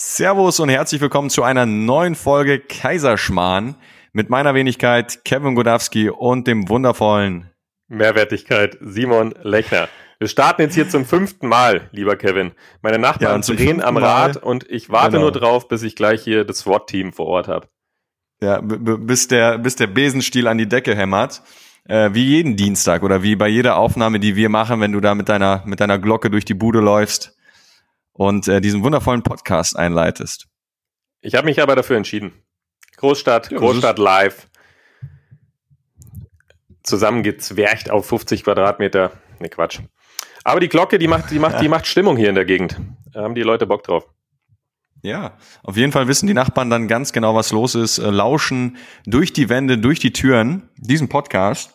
Servus und herzlich willkommen zu einer neuen Folge Kaiserschmarrn mit meiner Wenigkeit Kevin Godowski und dem wundervollen Mehrwertigkeit Simon Lechner. Wir starten jetzt hier zum fünften Mal, lieber Kevin. Meine Nachbarn ja, drehen am Rad Mal, und ich warte genau. nur drauf, bis ich gleich hier das SWAT-Team vor Ort habe. Ja, bis der, bis der Besenstiel an die Decke hämmert. Äh, wie jeden Dienstag oder wie bei jeder Aufnahme, die wir machen, wenn du da mit deiner, mit deiner Glocke durch die Bude läufst und äh, diesen wundervollen Podcast einleitest. Ich habe mich aber dafür entschieden. Großstadt, ja, Großstadt live. Zusammengezwercht auf 50 Quadratmeter. Ne, Quatsch. Aber die Glocke, die macht, die macht, die macht Stimmung hier in der Gegend. Da haben die Leute Bock drauf. Ja, auf jeden Fall wissen die Nachbarn dann ganz genau, was los ist, äh, lauschen durch die Wände, durch die Türen diesen Podcast.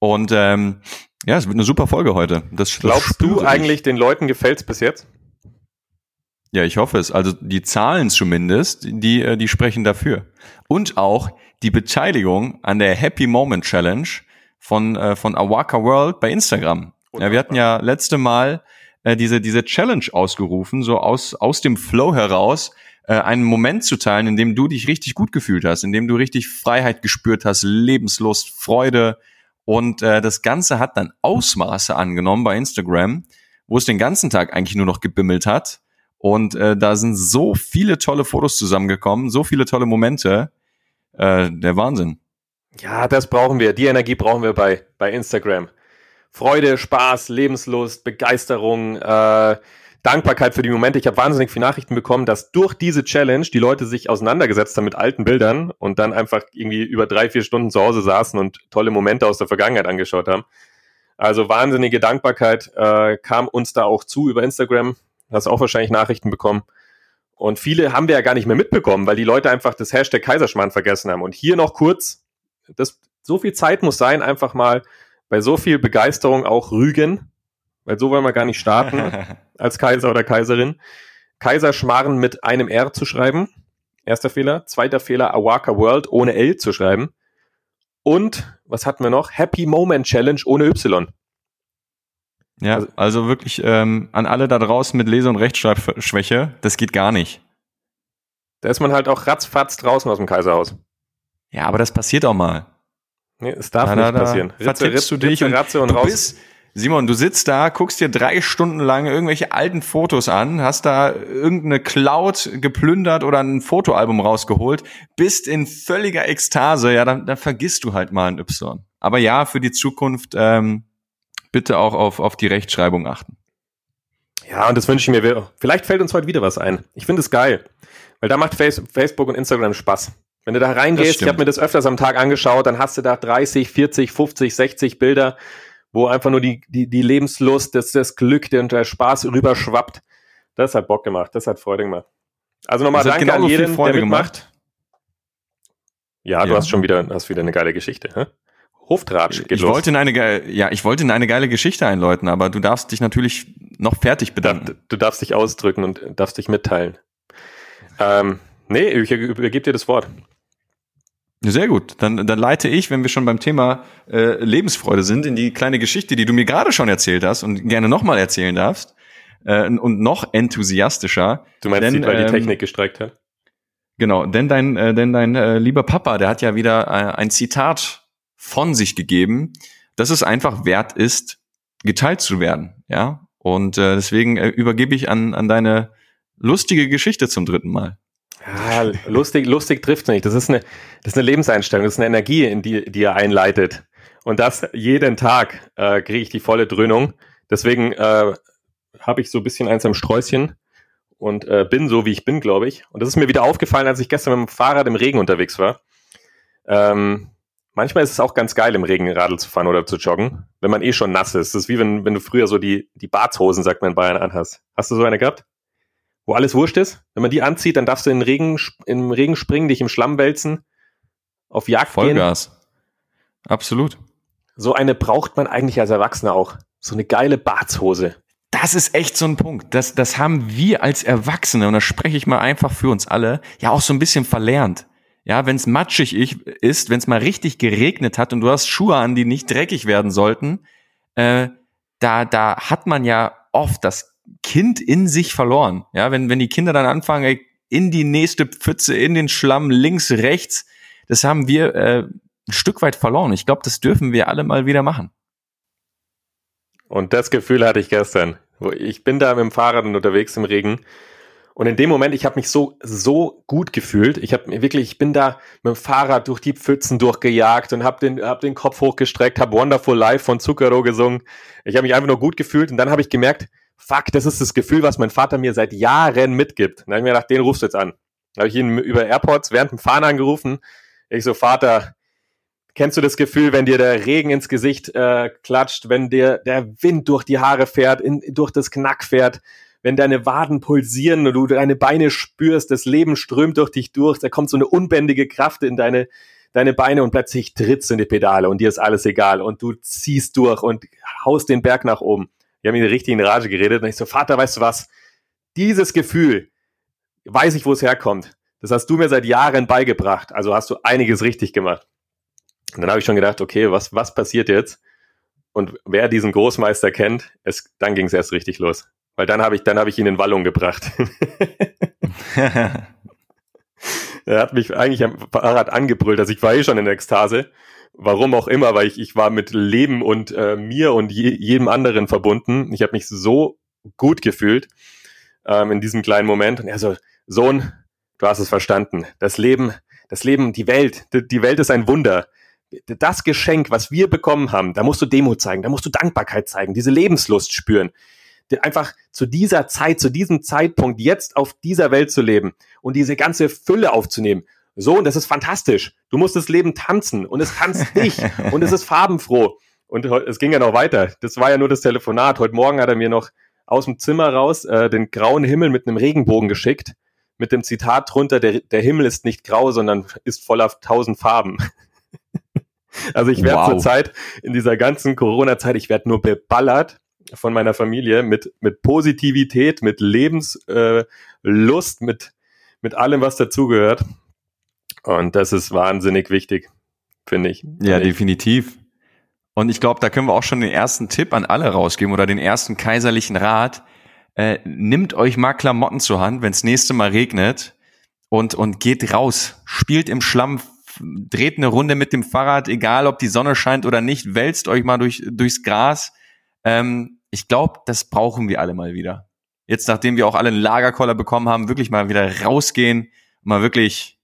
Und ähm, ja, es wird eine super Folge heute. Das, Glaubst du eigentlich, den Leuten gefällt's bis jetzt? Ja, ich hoffe es. Also die Zahlen zumindest, die, äh, die sprechen dafür. Und auch die Beteiligung an der Happy Moment Challenge von, äh, von Awaka World bei Instagram. Ja, wir hatten ja letzte Mal äh, diese, diese Challenge ausgerufen, so aus, aus dem Flow heraus, äh, einen Moment zu teilen, in dem du dich richtig gut gefühlt hast, in dem du richtig Freiheit gespürt hast, Lebenslust, Freude. Und äh, das Ganze hat dann Ausmaße angenommen bei Instagram, wo es den ganzen Tag eigentlich nur noch gebimmelt hat und äh, da sind so viele tolle Fotos zusammengekommen, so viele tolle Momente. Äh, der Wahnsinn. Ja, das brauchen wir. Die Energie brauchen wir bei, bei Instagram. Freude, Spaß, Lebenslust, Begeisterung, äh, Dankbarkeit für die Momente. Ich habe wahnsinnig viele Nachrichten bekommen, dass durch diese Challenge die Leute sich auseinandergesetzt haben mit alten Bildern und dann einfach irgendwie über drei, vier Stunden zu Hause saßen und tolle Momente aus der Vergangenheit angeschaut haben. Also wahnsinnige Dankbarkeit äh, kam uns da auch zu über Instagram hast auch wahrscheinlich Nachrichten bekommen. Und viele haben wir ja gar nicht mehr mitbekommen, weil die Leute einfach das Hashtag Kaiserschmarrn vergessen haben. Und hier noch kurz, das, so viel Zeit muss sein, einfach mal bei so viel Begeisterung auch rügen, weil so wollen wir gar nicht starten als Kaiser oder Kaiserin. Kaiserschmarrn mit einem R zu schreiben. Erster Fehler. Zweiter Fehler, Awaka World ohne L zu schreiben. Und, was hatten wir noch? Happy Moment Challenge ohne Y. Ja, also, also wirklich ähm, an alle da draußen mit Lese- und Rechtschreibschwäche, das geht gar nicht. Da ist man halt auch ratzfatz draußen aus dem Kaiserhaus. Ja, aber das passiert auch mal. Nee, es darf da, nicht da, passieren. Ritze, vertippst du dich Ritze, Ratze und, und raus. Bist, Simon, du sitzt da, guckst dir drei Stunden lang irgendwelche alten Fotos an, hast da irgendeine Cloud geplündert oder ein Fotoalbum rausgeholt, bist in völliger Ekstase, ja, dann, dann vergisst du halt mal ein Y. Aber ja, für die Zukunft ähm, bitte auch auf, auf die Rechtschreibung achten. Ja, und das wünsche ich mir. Vielleicht fällt uns heute wieder was ein. Ich finde es geil, weil da macht Facebook und Instagram Spaß. Wenn du da reingehst, ich habe mir das öfters am Tag angeschaut, dann hast du da 30, 40, 50, 60 Bilder, wo einfach nur die, die, die Lebenslust, das, das Glück und der Spaß rüberschwappt. Das hat Bock gemacht, das hat Freude gemacht. Also nochmal danke an jeden, der mitmacht. Gemacht. Ja, ja, du hast schon wieder, hast wieder eine geile Geschichte. Hä? Hoftratsch geht ich. Wollte in eine, ja, ich wollte in eine geile Geschichte einläuten, aber du darfst dich natürlich noch fertig bedanken. Du darfst dich ausdrücken und darfst dich mitteilen. Ähm, nee, ich übergebe dir das Wort. Sehr gut. Dann, dann leite ich, wenn wir schon beim Thema äh, Lebensfreude sind, in die kleine Geschichte, die du mir gerade schon erzählt hast und gerne nochmal erzählen darfst. Äh, und noch enthusiastischer. Du meinst, denn, weil ähm, die Technik gestreckt hat? Genau, denn dein, äh, denn dein äh, lieber Papa, der hat ja wieder äh, ein Zitat von sich gegeben, dass es einfach wert ist, geteilt zu werden. Ja, und äh, deswegen äh, übergebe ich an, an deine lustige Geschichte zum dritten Mal. Ja, lustig, lustig trifft nicht. Das ist eine, das ist eine Lebenseinstellung, das ist eine Energie, in die, die er einleitet. Und das jeden Tag äh, kriege ich die volle Dröhnung. Deswegen äh, habe ich so ein bisschen eins am Sträußchen und äh, bin so, wie ich bin, glaube ich. Und das ist mir wieder aufgefallen, als ich gestern mit dem Fahrrad im Regen unterwegs war. Ähm, Manchmal ist es auch ganz geil, im Regen Radl zu fahren oder zu joggen, wenn man eh schon nass ist. Das ist wie wenn, wenn du früher so die, die Bartshosen, sagt man in Bayern, anhast. Hast du so eine gehabt? Wo alles wurscht ist? Wenn man die anzieht, dann darfst du in den Regen, im Regen springen, dich im Schlamm wälzen, auf Jagd Vollgas. gehen. Absolut. So eine braucht man eigentlich als Erwachsener auch. So eine geile Bartshose. Das ist echt so ein Punkt. Das, das haben wir als Erwachsene, und da spreche ich mal einfach für uns alle, ja auch so ein bisschen verlernt. Ja, wenn es matschig ist, wenn es mal richtig geregnet hat und du hast Schuhe an, die nicht dreckig werden sollten, äh, da, da hat man ja oft das Kind in sich verloren. Ja, wenn, wenn die Kinder dann anfangen, in die nächste Pfütze, in den Schlamm, links, rechts, das haben wir äh, ein Stück weit verloren. Ich glaube, das dürfen wir alle mal wieder machen. Und das Gefühl hatte ich gestern. Ich bin da mit dem Fahrrad unterwegs im Regen. Und in dem Moment, ich habe mich so so gut gefühlt. Ich habe wirklich, ich bin da mit dem Fahrrad durch die Pfützen durchgejagt und habe den hab den Kopf hochgestreckt, habe Wonderful Life von Zucchero gesungen. Ich habe mich einfach nur gut gefühlt und dann habe ich gemerkt, fuck, das ist das Gefühl, was mein Vater mir seit Jahren mitgibt. Und dann habe ich mir gedacht, den rufst du jetzt an. Dann habe ich ihn über AirPods während dem Fahren angerufen. Ich so, Vater, Kennst du das Gefühl, wenn dir der Regen ins Gesicht äh, klatscht, wenn dir der Wind durch die Haare fährt, in, durch das Knack fährt, wenn deine Waden pulsieren und du deine Beine spürst, das Leben strömt durch dich durch, da kommt so eine unbändige Kraft in deine, deine Beine und plötzlich trittst du in die Pedale und dir ist alles egal und du ziehst durch und haust den Berg nach oben. Wir haben ihn richtig in Rage geredet und ich so, Vater, weißt du was? Dieses Gefühl, weiß ich, wo es herkommt. Das hast du mir seit Jahren beigebracht. Also hast du einiges richtig gemacht. Und dann habe ich schon gedacht, okay, was, was passiert jetzt? Und wer diesen Großmeister kennt, es, dann ging es erst richtig los. Weil dann habe ich, dann habe ich ihn in Wallung gebracht. er hat mich eigentlich am Fahrrad angebrüllt, also ich war eh schon in Ekstase. Warum auch immer, weil ich, ich war mit Leben und äh, mir und je, jedem anderen verbunden. Ich habe mich so gut gefühlt ähm, in diesem kleinen Moment. Und er so, Sohn, du hast es verstanden. Das Leben, das Leben, die Welt, die, die Welt ist ein Wunder das Geschenk, was wir bekommen haben, da musst du Demut zeigen, da musst du Dankbarkeit zeigen, diese Lebenslust spüren. Einfach zu dieser Zeit, zu diesem Zeitpunkt jetzt auf dieser Welt zu leben und diese ganze Fülle aufzunehmen. So, und das ist fantastisch. Du musst das Leben tanzen und es tanzt dich und es ist farbenfroh. Und es ging ja noch weiter. Das war ja nur das Telefonat. Heute Morgen hat er mir noch aus dem Zimmer raus äh, den grauen Himmel mit einem Regenbogen geschickt, mit dem Zitat drunter, der, der Himmel ist nicht grau, sondern ist voller tausend Farben. Also ich werde wow. zurzeit in dieser ganzen Corona-Zeit, ich werde nur beballert von meiner Familie mit, mit Positivität, mit Lebenslust, äh, mit, mit allem, was dazugehört. Und das ist wahnsinnig wichtig, finde ich. Ja, ich. definitiv. Und ich glaube, da können wir auch schon den ersten Tipp an alle rausgeben oder den ersten kaiserlichen Rat. Äh, nimmt euch mal Klamotten zur Hand, wenn es nächste Mal regnet und, und geht raus. Spielt im Schlamm, dreht eine Runde mit dem Fahrrad, egal ob die Sonne scheint oder nicht, wälzt euch mal durch, durchs Gras. Ähm, ich glaube, das brauchen wir alle mal wieder. Jetzt, nachdem wir auch alle einen Lagerkoller bekommen haben, wirklich mal wieder rausgehen, mal wirklich,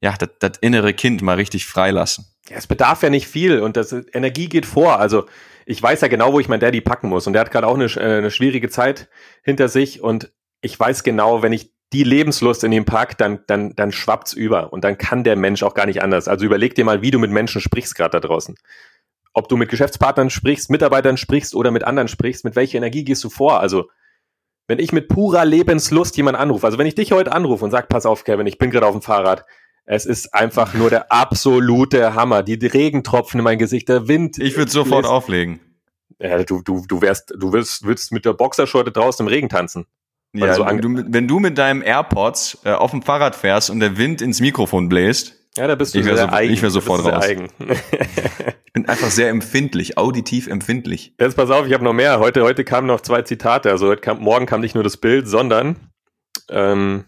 ja, das, innere Kind mal richtig freilassen. Ja, es bedarf ja nicht viel und das Energie geht vor. Also ich weiß ja genau, wo ich mein Daddy packen muss und der hat gerade auch eine, äh, eine schwierige Zeit hinter sich und ich weiß genau, wenn ich die Lebenslust in ihm packt, dann, dann, dann schwappt's über und dann kann der Mensch auch gar nicht anders. Also überleg dir mal, wie du mit Menschen sprichst gerade da draußen. Ob du mit Geschäftspartnern sprichst, Mitarbeitern sprichst oder mit anderen sprichst, mit welcher Energie gehst du vor? Also, wenn ich mit purer Lebenslust jemanden anrufe, also wenn ich dich heute anrufe und sag, pass auf, Kevin, ich bin gerade auf dem Fahrrad, es ist einfach nur der absolute Hammer. Die Regentropfen in mein Gesicht, der Wind. Ich würde sofort auflegen. Ja, du, du, du wärst, du willst, willst mit der Boxershorte draußen im Regen tanzen. Ja, so du, wenn du mit deinem AirPods äh, auf dem Fahrrad fährst und der Wind ins Mikrofon bläst, ja, da bist du ich sehr so, eigen. Ich wäre sofort raus. ich bin einfach sehr empfindlich, auditiv empfindlich. Jetzt pass auf, ich habe noch mehr. Heute, heute kamen noch zwei Zitate. Also heute kam, morgen kam nicht nur das Bild, sondern ähm,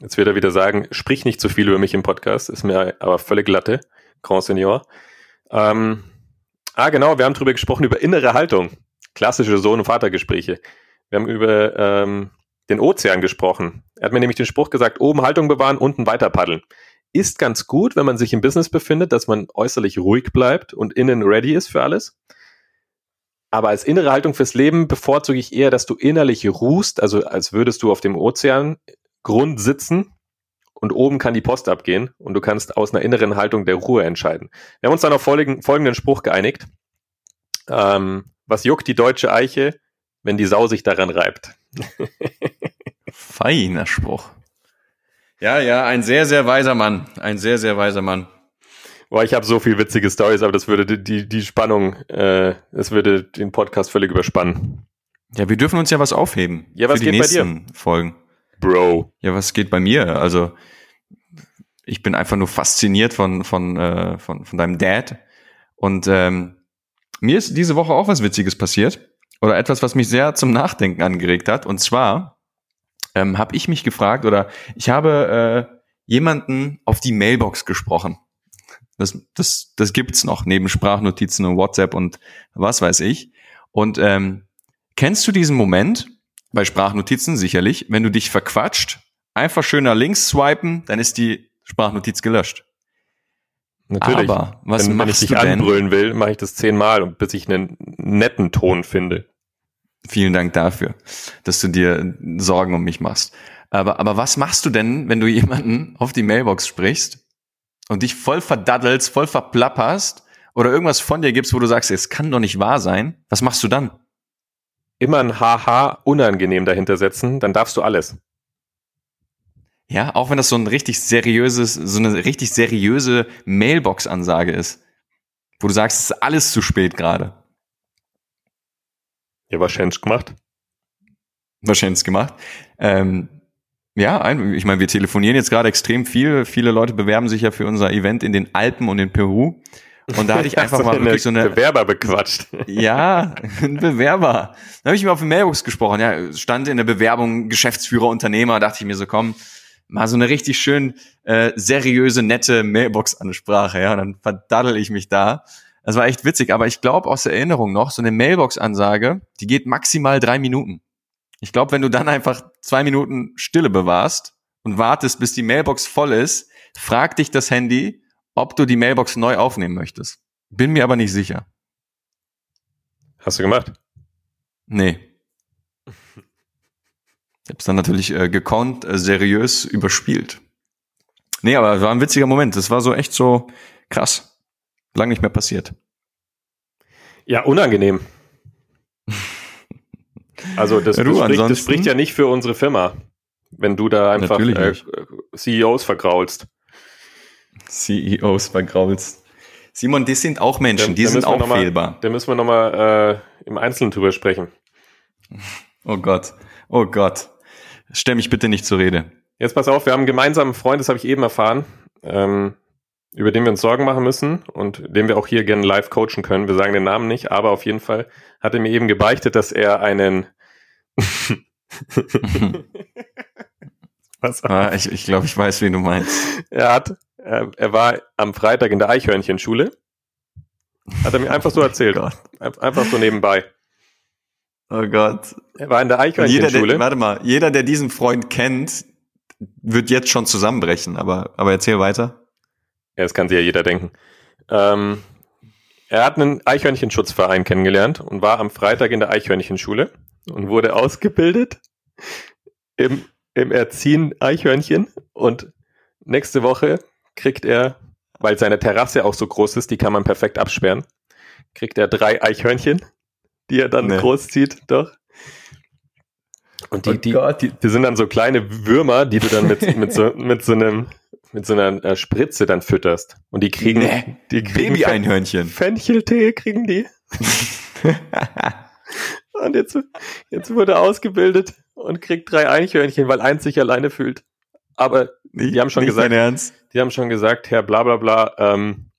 jetzt wird er wieder sagen, sprich nicht zu viel über mich im Podcast, ist mir aber völlig glatte, Grand Senior. Ähm, ah, genau, wir haben drüber gesprochen, über innere Haltung. Klassische Sohn- und Vatergespräche. Wir haben über ähm, den Ozean gesprochen. Er hat mir nämlich den Spruch gesagt, oben Haltung bewahren, unten weiter paddeln. Ist ganz gut, wenn man sich im Business befindet, dass man äußerlich ruhig bleibt und innen ready ist für alles. Aber als innere Haltung fürs Leben bevorzuge ich eher, dass du innerlich ruhst, also als würdest du auf dem Ozeangrund sitzen und oben kann die Post abgehen und du kannst aus einer inneren Haltung der Ruhe entscheiden. Wir haben uns dann auf folgenden Spruch geeinigt. Ähm, was juckt die deutsche Eiche? wenn die Sau sich daran reibt. Feiner Spruch. Ja, ja, ein sehr, sehr weiser Mann. Ein sehr, sehr weiser Mann. Boah, ich habe so viel witzige Stories, aber das würde die, die, die Spannung, äh, das würde den Podcast völlig überspannen. Ja, wir dürfen uns ja was aufheben. Ja, was für die geht nächsten bei dir? Folgen. Bro. Ja, was geht bei mir? Also, ich bin einfach nur fasziniert von, von, äh, von, von deinem Dad. Und ähm, mir ist diese Woche auch was Witziges passiert. oder etwas, was mich sehr zum Nachdenken angeregt hat. Und zwar ähm, habe ich mich gefragt oder ich habe äh, jemanden auf die Mailbox gesprochen. Das, das, das gibt's noch neben Sprachnotizen und WhatsApp und was weiß ich. Und ähm, kennst du diesen Moment bei Sprachnotizen sicherlich, wenn du dich verquatscht, einfach schön nach links swipen, dann ist die Sprachnotiz gelöscht. Natürlich. Aber was wenn, wenn ich machst dich du denn? anbrüllen will, mache ich das zehnmal, und bis ich einen netten Ton finde. Vielen Dank dafür, dass du dir Sorgen um mich machst. Aber, aber was machst du denn, wenn du jemanden auf die Mailbox sprichst und dich voll verdaddelst, voll verplapperst oder irgendwas von dir gibst, wo du sagst, es kann doch nicht wahr sein? Was machst du dann? Immer ein Haha unangenehm dahinter setzen, dann darfst du alles. Ja, auch wenn das so ein richtig seriöses, so eine richtig seriöse Mailbox-Ansage ist, wo du sagst, es ist alles zu spät gerade. Ja, wahrscheinlich gemacht. Wahrscheinlich gemacht. Ähm, ja, ich meine, wir telefonieren jetzt gerade extrem viel. Viele Leute bewerben sich ja für unser Event in den Alpen und in Peru. Und da hatte ich einfach mal wirklich so eine. Bewerber bequatscht. Ja, ein Bewerber. Da habe ich mir auf die Mailbox gesprochen. Ja, stand in der Bewerbung Geschäftsführer, Unternehmer. Dachte ich mir so, komm, mal so eine richtig schön äh, seriöse, nette Mailbox-Ansprache. Ja, und dann verdaddel ich mich da. Das war echt witzig. Aber ich glaube aus der Erinnerung noch, so eine Mailbox-Ansage, die geht maximal drei Minuten. Ich glaube, wenn du dann einfach zwei Minuten Stille bewahrst und wartest, bis die Mailbox voll ist, fragt dich das Handy, ob du die Mailbox neu aufnehmen möchtest. Bin mir aber nicht sicher. Hast du gemacht? Nee. Ich hab's dann natürlich äh, gekonnt, äh, seriös überspielt. Nee, aber es war ein witziger Moment. Das war so echt so krass. Lang nicht mehr passiert. Ja, unangenehm. Also das, Ja, du, das, spricht, das spricht ja nicht für unsere Firma, wenn du da einfach äh. CEOs vergraulst. CEOs vergraulst. Simon, die sind auch Menschen, Da- die da sind auch mal- fehlbar. Da müssen wir nochmal äh, im Einzelnen drüber sprechen. Oh Gott, oh Gott. Stell mich bitte nicht zur Rede. Jetzt pass auf, wir haben einen gemeinsamen Freund, das habe ich eben erfahren, ähm, über den wir uns Sorgen machen müssen und den wir auch hier gerne live coachen können. Wir sagen den Namen nicht, aber auf jeden Fall hat er mir eben gebeichtet, dass er einen Was? Ah, ich ich glaube, ich weiß, wen du meinst. Er hat, er, er war am Freitag in der Eichhörnchenschule. Hat er mir einfach so erzählt. Oh. Einfach so nebenbei. Oh Gott. Er war in der Eichhörnchenschule. der, warte mal, jeder, der diesen Freund kennt, wird jetzt schon zusammenbrechen, aber, aber erzähl weiter. Ja, das kann sich ja jeder denken. Ähm, er hat einen Eichhörnchenschutzverein kennengelernt und war am Freitag in der Eichhörnchenschule und wurde ausgebildet im, im Erziehen Eichhörnchen. Und nächste Woche kriegt er, weil seine Terrasse auch so groß ist, die kann man perfekt absperren, kriegt er drei Eichhörnchen, die er dann Nee. großzieht, doch. Und die, Oh die, Gott. die, die sind dann so kleine Würmer, die du dann mit, mit, so, mit so einem mit so einer äh, Spritze dann fütterst. Und die kriegen, Nee. die kriegen Baby-Einhörnchen. Fencheltee kriegen die. Und jetzt, jetzt wurde er ausgebildet und kriegt drei Eichhörnchen, weil eins sich alleine fühlt. Aber die haben schon Nicht gesagt, Ernst? die haben schon gesagt, Herr bla bla bla, ähm,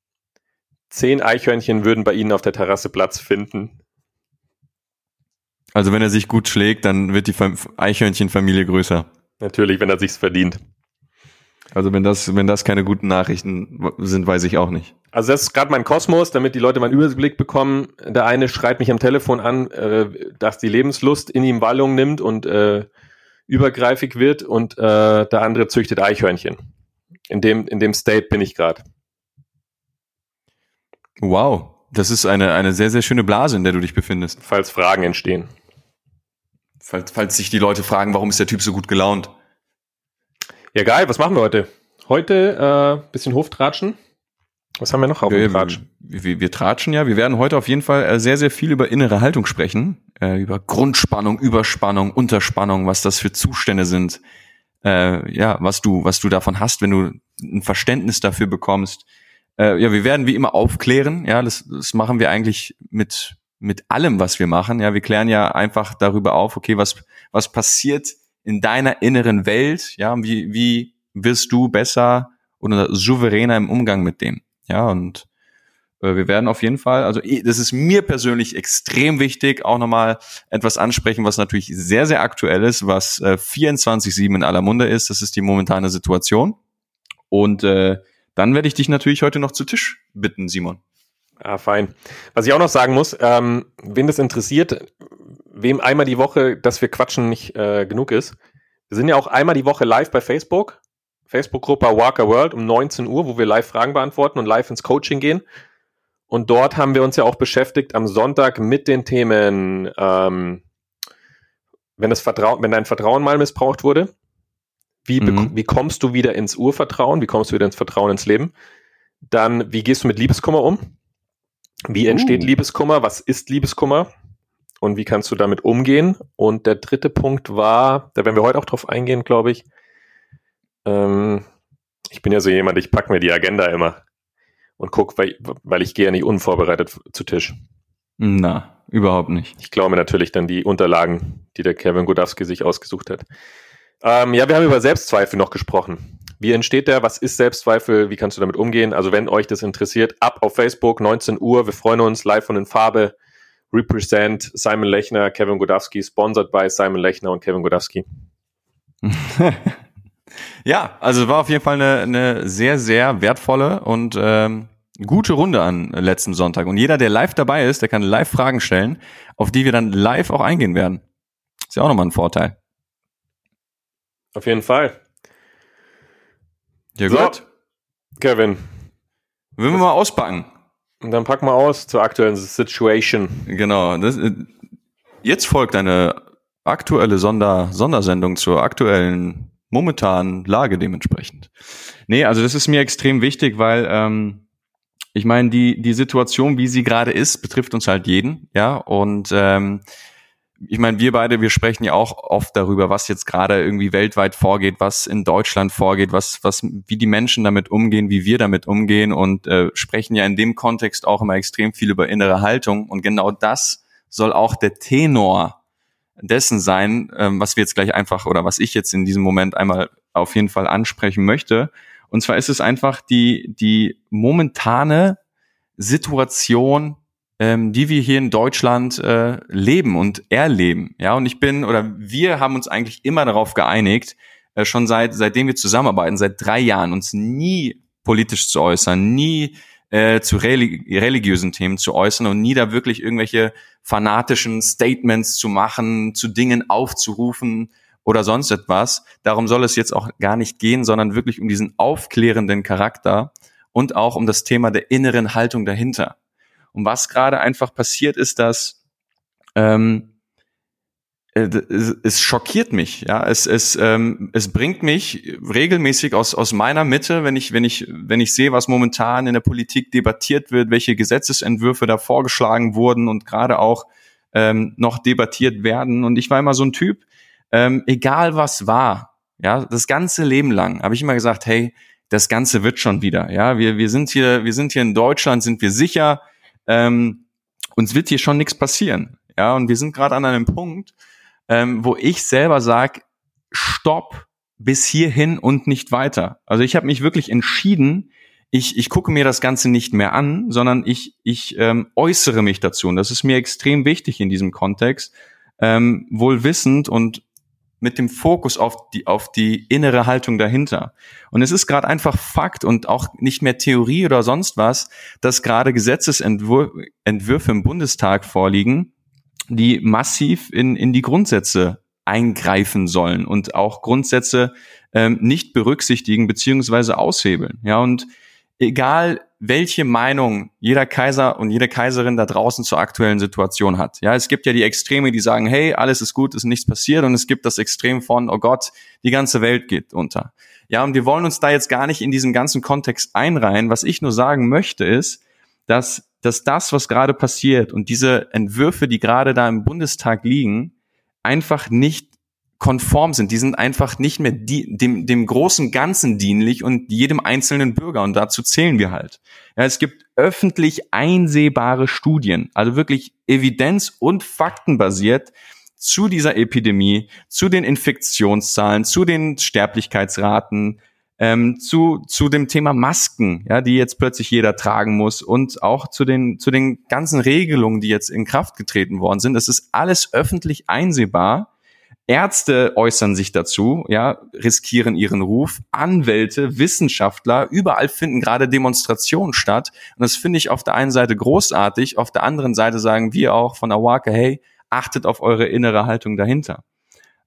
zehn Eichhörnchen würden bei Ihnen auf der Terrasse Platz finden. Also wenn er sich gut schlägt, dann wird die Fam- Eichhörnchenfamilie größer. Natürlich, wenn er sich's verdient. Also wenn das, wenn das keine guten Nachrichten sind, weiß ich auch nicht. Also das ist gerade mein Kosmos, damit die Leute mal einen Überblick bekommen. Der eine schreit mich am Telefon an, äh, dass die Lebenslust in ihm Wallung nimmt und äh, übergreifig wird und äh, der andere züchtet Eichhörnchen. In dem, in dem State bin ich gerade. Wow. Das ist eine, eine sehr, sehr schöne Blase, in der du dich befindest. Falls Fragen entstehen. Falls, falls sich die Leute fragen, warum ist der Typ so gut gelaunt? Ja, geil, was machen wir heute? Heute äh, bisschen Hoftratschen. Was haben wir noch auf dem Tratsch? wir, wir, wir tratschen ja. Wir werden heute auf jeden Fall äh, sehr, sehr viel über innere Haltung sprechen. Äh, über Grundspannung, Überspannung, Unterspannung, was das für Zustände sind. Äh, ja, was du, was du davon hast, wenn du ein Verständnis dafür bekommst. Äh, ja, wir werden wie immer aufklären. Ja, das, das machen wir eigentlich mit, mit allem, was wir machen. Ja, wir klären ja einfach darüber auf, okay, was, was passiert in deiner inneren Welt? Ja, wie, wie wirst du besser oder souveräner im Umgang mit dem? Ja, und äh, wir werden auf jeden Fall, also das ist mir persönlich extrem wichtig, auch nochmal etwas ansprechen, was natürlich sehr, sehr aktuell ist, was äh, 24-7 in aller Munde ist. Das ist die momentane Situation. Und äh, dann werde ich dich natürlich heute noch zu Tisch bitten, Simon. Ah, fein. Was ich auch noch sagen muss, ähm, wen das interessiert, wem einmal die Woche, dass wir quatschen nicht äh, genug ist. Wir sind ja auch einmal die Woche live bei Facebook. Facebook-Gruppe Walker World um 19 Uhr, wo wir live Fragen beantworten und live ins Coaching gehen. Und dort haben wir uns ja auch beschäftigt am Sonntag mit den Themen, ähm, wenn, das Vertrauen, wenn dein Vertrauen mal missbraucht wurde, wie, mhm. wie kommst du wieder ins Urvertrauen, wie kommst du wieder ins Vertrauen ins Leben? Dann, wie gehst du mit Liebeskummer um? Wie entsteht uh. Liebeskummer? Was ist Liebeskummer? Und wie kannst du damit umgehen? Und der dritte Punkt war, da werden wir heute auch drauf eingehen, glaube ich. Ähm, ich bin ja so jemand, ich packe mir die Agenda immer und gucke, weil, weil ich gehe ja nicht unvorbereitet zu Tisch. Na, überhaupt nicht. Ich glaube natürlich dann die Unterlagen, die der Kevin Godowski sich ausgesucht hat. Ähm, ja, wir haben über Selbstzweifel noch gesprochen. Wie entsteht der? Was ist Selbstzweifel? Wie kannst du damit umgehen? Also, wenn euch das interessiert, ab auf Facebook, 19 Uhr. Wir freuen uns live von in Farbe. Represent Simon Lechner, Kevin Godowski, sponsored by Simon Lechner und Kevin Godowski. ja, also war auf jeden Fall eine, eine sehr, sehr wertvolle und ähm, gute Runde an letzten Sonntag. Und jeder, der live dabei ist, der kann live Fragen stellen, auf die wir dann live auch eingehen werden. Ist ja auch nochmal ein Vorteil. Auf jeden Fall. Ja, so, gut. Kevin. Wollen wir mal auspacken? Und dann packen wir aus zur aktuellen Situation. Genau. Das, äh, jetzt folgt eine aktuelle Sonder, Sondersendung zur aktuellen momentanen Lage dementsprechend. Nee, also das ist mir extrem wichtig, weil ähm, ich meine, die, die Situation, wie sie gerade ist, betrifft uns halt jeden, ja. Und ähm, ich meine, wir beide, wir sprechen ja auch oft darüber, was jetzt gerade irgendwie weltweit vorgeht, was in Deutschland vorgeht, was, was, wie die Menschen damit umgehen, wie wir damit umgehen und äh, sprechen ja in dem Kontext auch immer extrem viel über innere Haltung. Und genau das soll auch der Tenor dessen sein, ähm, was wir jetzt gleich einfach oder was ich jetzt in diesem Moment einmal auf jeden Fall ansprechen möchte. Und zwar ist es einfach die, die momentane Situation ähm, die wir hier in Deutschland äh, leben und erleben. Ja, und ich bin oder wir haben uns eigentlich immer darauf geeinigt, äh, schon seit seitdem wir zusammenarbeiten, seit drei Jahren, uns nie politisch zu äußern, nie äh, zu religi religiösen Themen zu äußern und nie da wirklich irgendwelche fanatischen Statements zu machen, zu Dingen aufzurufen oder sonst etwas. Darum soll es jetzt auch gar nicht gehen, sondern wirklich um diesen aufklärenden Charakter und auch um das Thema der inneren Haltung dahinter. Und was gerade einfach passiert ist, dass ähm, äh, es schockiert mich, ja, es es ähm, es bringt mich regelmäßig aus aus meiner Mitte, wenn ich wenn ich wenn ich sehe, was momentan in der Politik debattiert wird, welche Gesetzesentwürfe da vorgeschlagen wurden und gerade auch ähm, noch debattiert werden. Und ich war immer so ein Typ, ähm, egal was war, ja, das ganze Leben lang habe ich immer gesagt, hey, das Ganze wird schon wieder, ja, wir wir sind hier wir sind hier in Deutschland, sind wir sicher, ähm, uns wird hier schon nichts passieren. Ja, und wir sind gerade an einem Punkt, ähm, wo ich selber sage, stopp bis hierhin und nicht weiter. Also ich habe mich wirklich entschieden, ich, ich gucke mir das Ganze nicht mehr an, sondern ich, ich ähm, äußere mich dazu. Und das ist mir extrem wichtig in diesem Kontext, ähm, wohl wissend und mit dem Fokus auf die, auf die innere Haltung dahinter. Und es ist gerade einfach Fakt und auch nicht mehr Theorie oder sonst was, dass gerade Gesetzesentwürfe im Bundestag vorliegen, die massiv in, in die Grundsätze eingreifen sollen und auch Grundsätze ähm, nicht berücksichtigen beziehungsweise aushebeln. Ja, und egal welche Meinung jeder Kaiser und jede Kaiserin da draußen zur aktuellen Situation hat. Ja, es gibt ja die Extreme, die sagen, hey, alles ist gut, ist nichts passiert und es gibt das Extrem von, oh Gott, die ganze Welt geht unter. Ja, und wir wollen uns da jetzt gar nicht in diesen ganzen Kontext einreihen. Was ich nur sagen möchte ist, dass, dass das, was gerade passiert und diese Entwürfe, die gerade da im Bundestag liegen, einfach nicht konform sind. Die sind einfach nicht mehr die, dem, dem großen Ganzen dienlich und jedem einzelnen Bürger. Und dazu zählen wir halt. Ja, es gibt öffentlich einsehbare Studien, also wirklich evidenz- und faktenbasiert zu dieser Epidemie, zu den Infektionszahlen, zu den Sterblichkeitsraten, ähm, zu, zu dem Thema Masken, ja, die jetzt plötzlich jeder tragen muss und auch zu den, zu den ganzen Regelungen, die jetzt in Kraft getreten worden sind. Das ist alles öffentlich einsehbar. Ärzte äußern sich dazu, ja, riskieren ihren Ruf. Anwälte, Wissenschaftler, überall finden gerade Demonstrationen statt. Und das finde ich auf der einen Seite großartig, auf der anderen Seite sagen wir auch von Awaka, hey, achtet auf eure innere Haltung dahinter.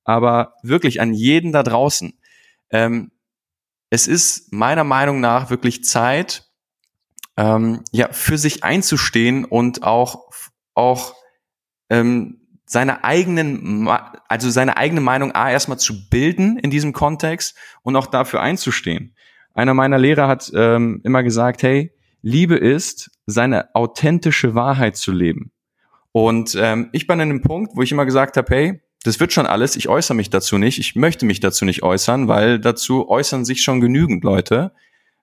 Aber wirklich an jeden da draußen. Ähm, es ist meiner Meinung nach wirklich Zeit, ähm, ja, für sich einzustehen und auch, auch ähm, seine eigenen, also seine eigene Meinung A erstmal zu bilden in diesem Kontext und auch dafür einzustehen. Einer meiner Lehrer hat ähm, immer gesagt, hey, Liebe ist, seine authentische Wahrheit zu leben. Und ähm, ich bin an dem Punkt, wo ich immer gesagt habe, hey, das wird schon alles, ich äußere mich dazu nicht, ich möchte mich dazu nicht äußern, weil dazu äußern sich schon genügend Leute.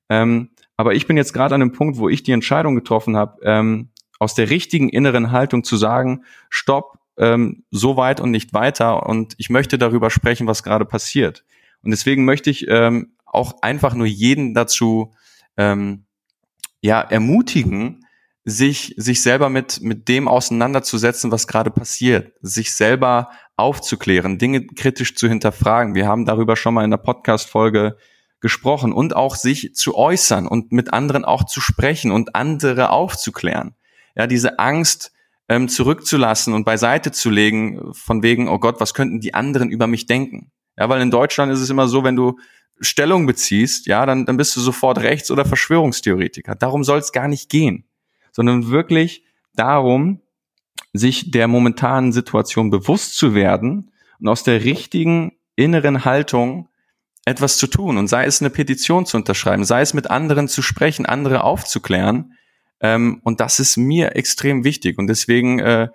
Ähm, aber ich bin jetzt gerade an dem Punkt, wo ich die Entscheidung getroffen habe, ähm, aus der richtigen inneren Haltung zu sagen, stopp, ähm, so weit und nicht weiter und ich möchte darüber sprechen, was gerade passiert. Und deswegen möchte ich ähm, auch einfach nur jeden dazu ähm, ja ermutigen, sich sich selber mit mit dem auseinanderzusetzen, was gerade passiert, sich selber aufzuklären, Dinge kritisch zu hinterfragen. Wir haben darüber schon mal in der Podcast Folge gesprochen und auch sich zu äußern und mit anderen auch zu sprechen und andere aufzuklären. Ja, diese Angst ähm, zurückzulassen und beiseite zu legen, von wegen, oh Gott, was könnten die anderen über mich denken? Ja, weil in Deutschland ist es immer so, wenn du Stellung beziehst, ja, dann, dann bist du sofort Rechts- oder Verschwörungstheoretiker. Darum soll es gar nicht gehen, sondern wirklich darum, sich der momentanen Situation bewusst zu werden und aus der richtigen inneren Haltung etwas zu tun und sei es eine Petition zu unterschreiben, sei es mit anderen zu sprechen, andere aufzuklären, ähm, und das ist mir extrem wichtig. Und deswegen äh,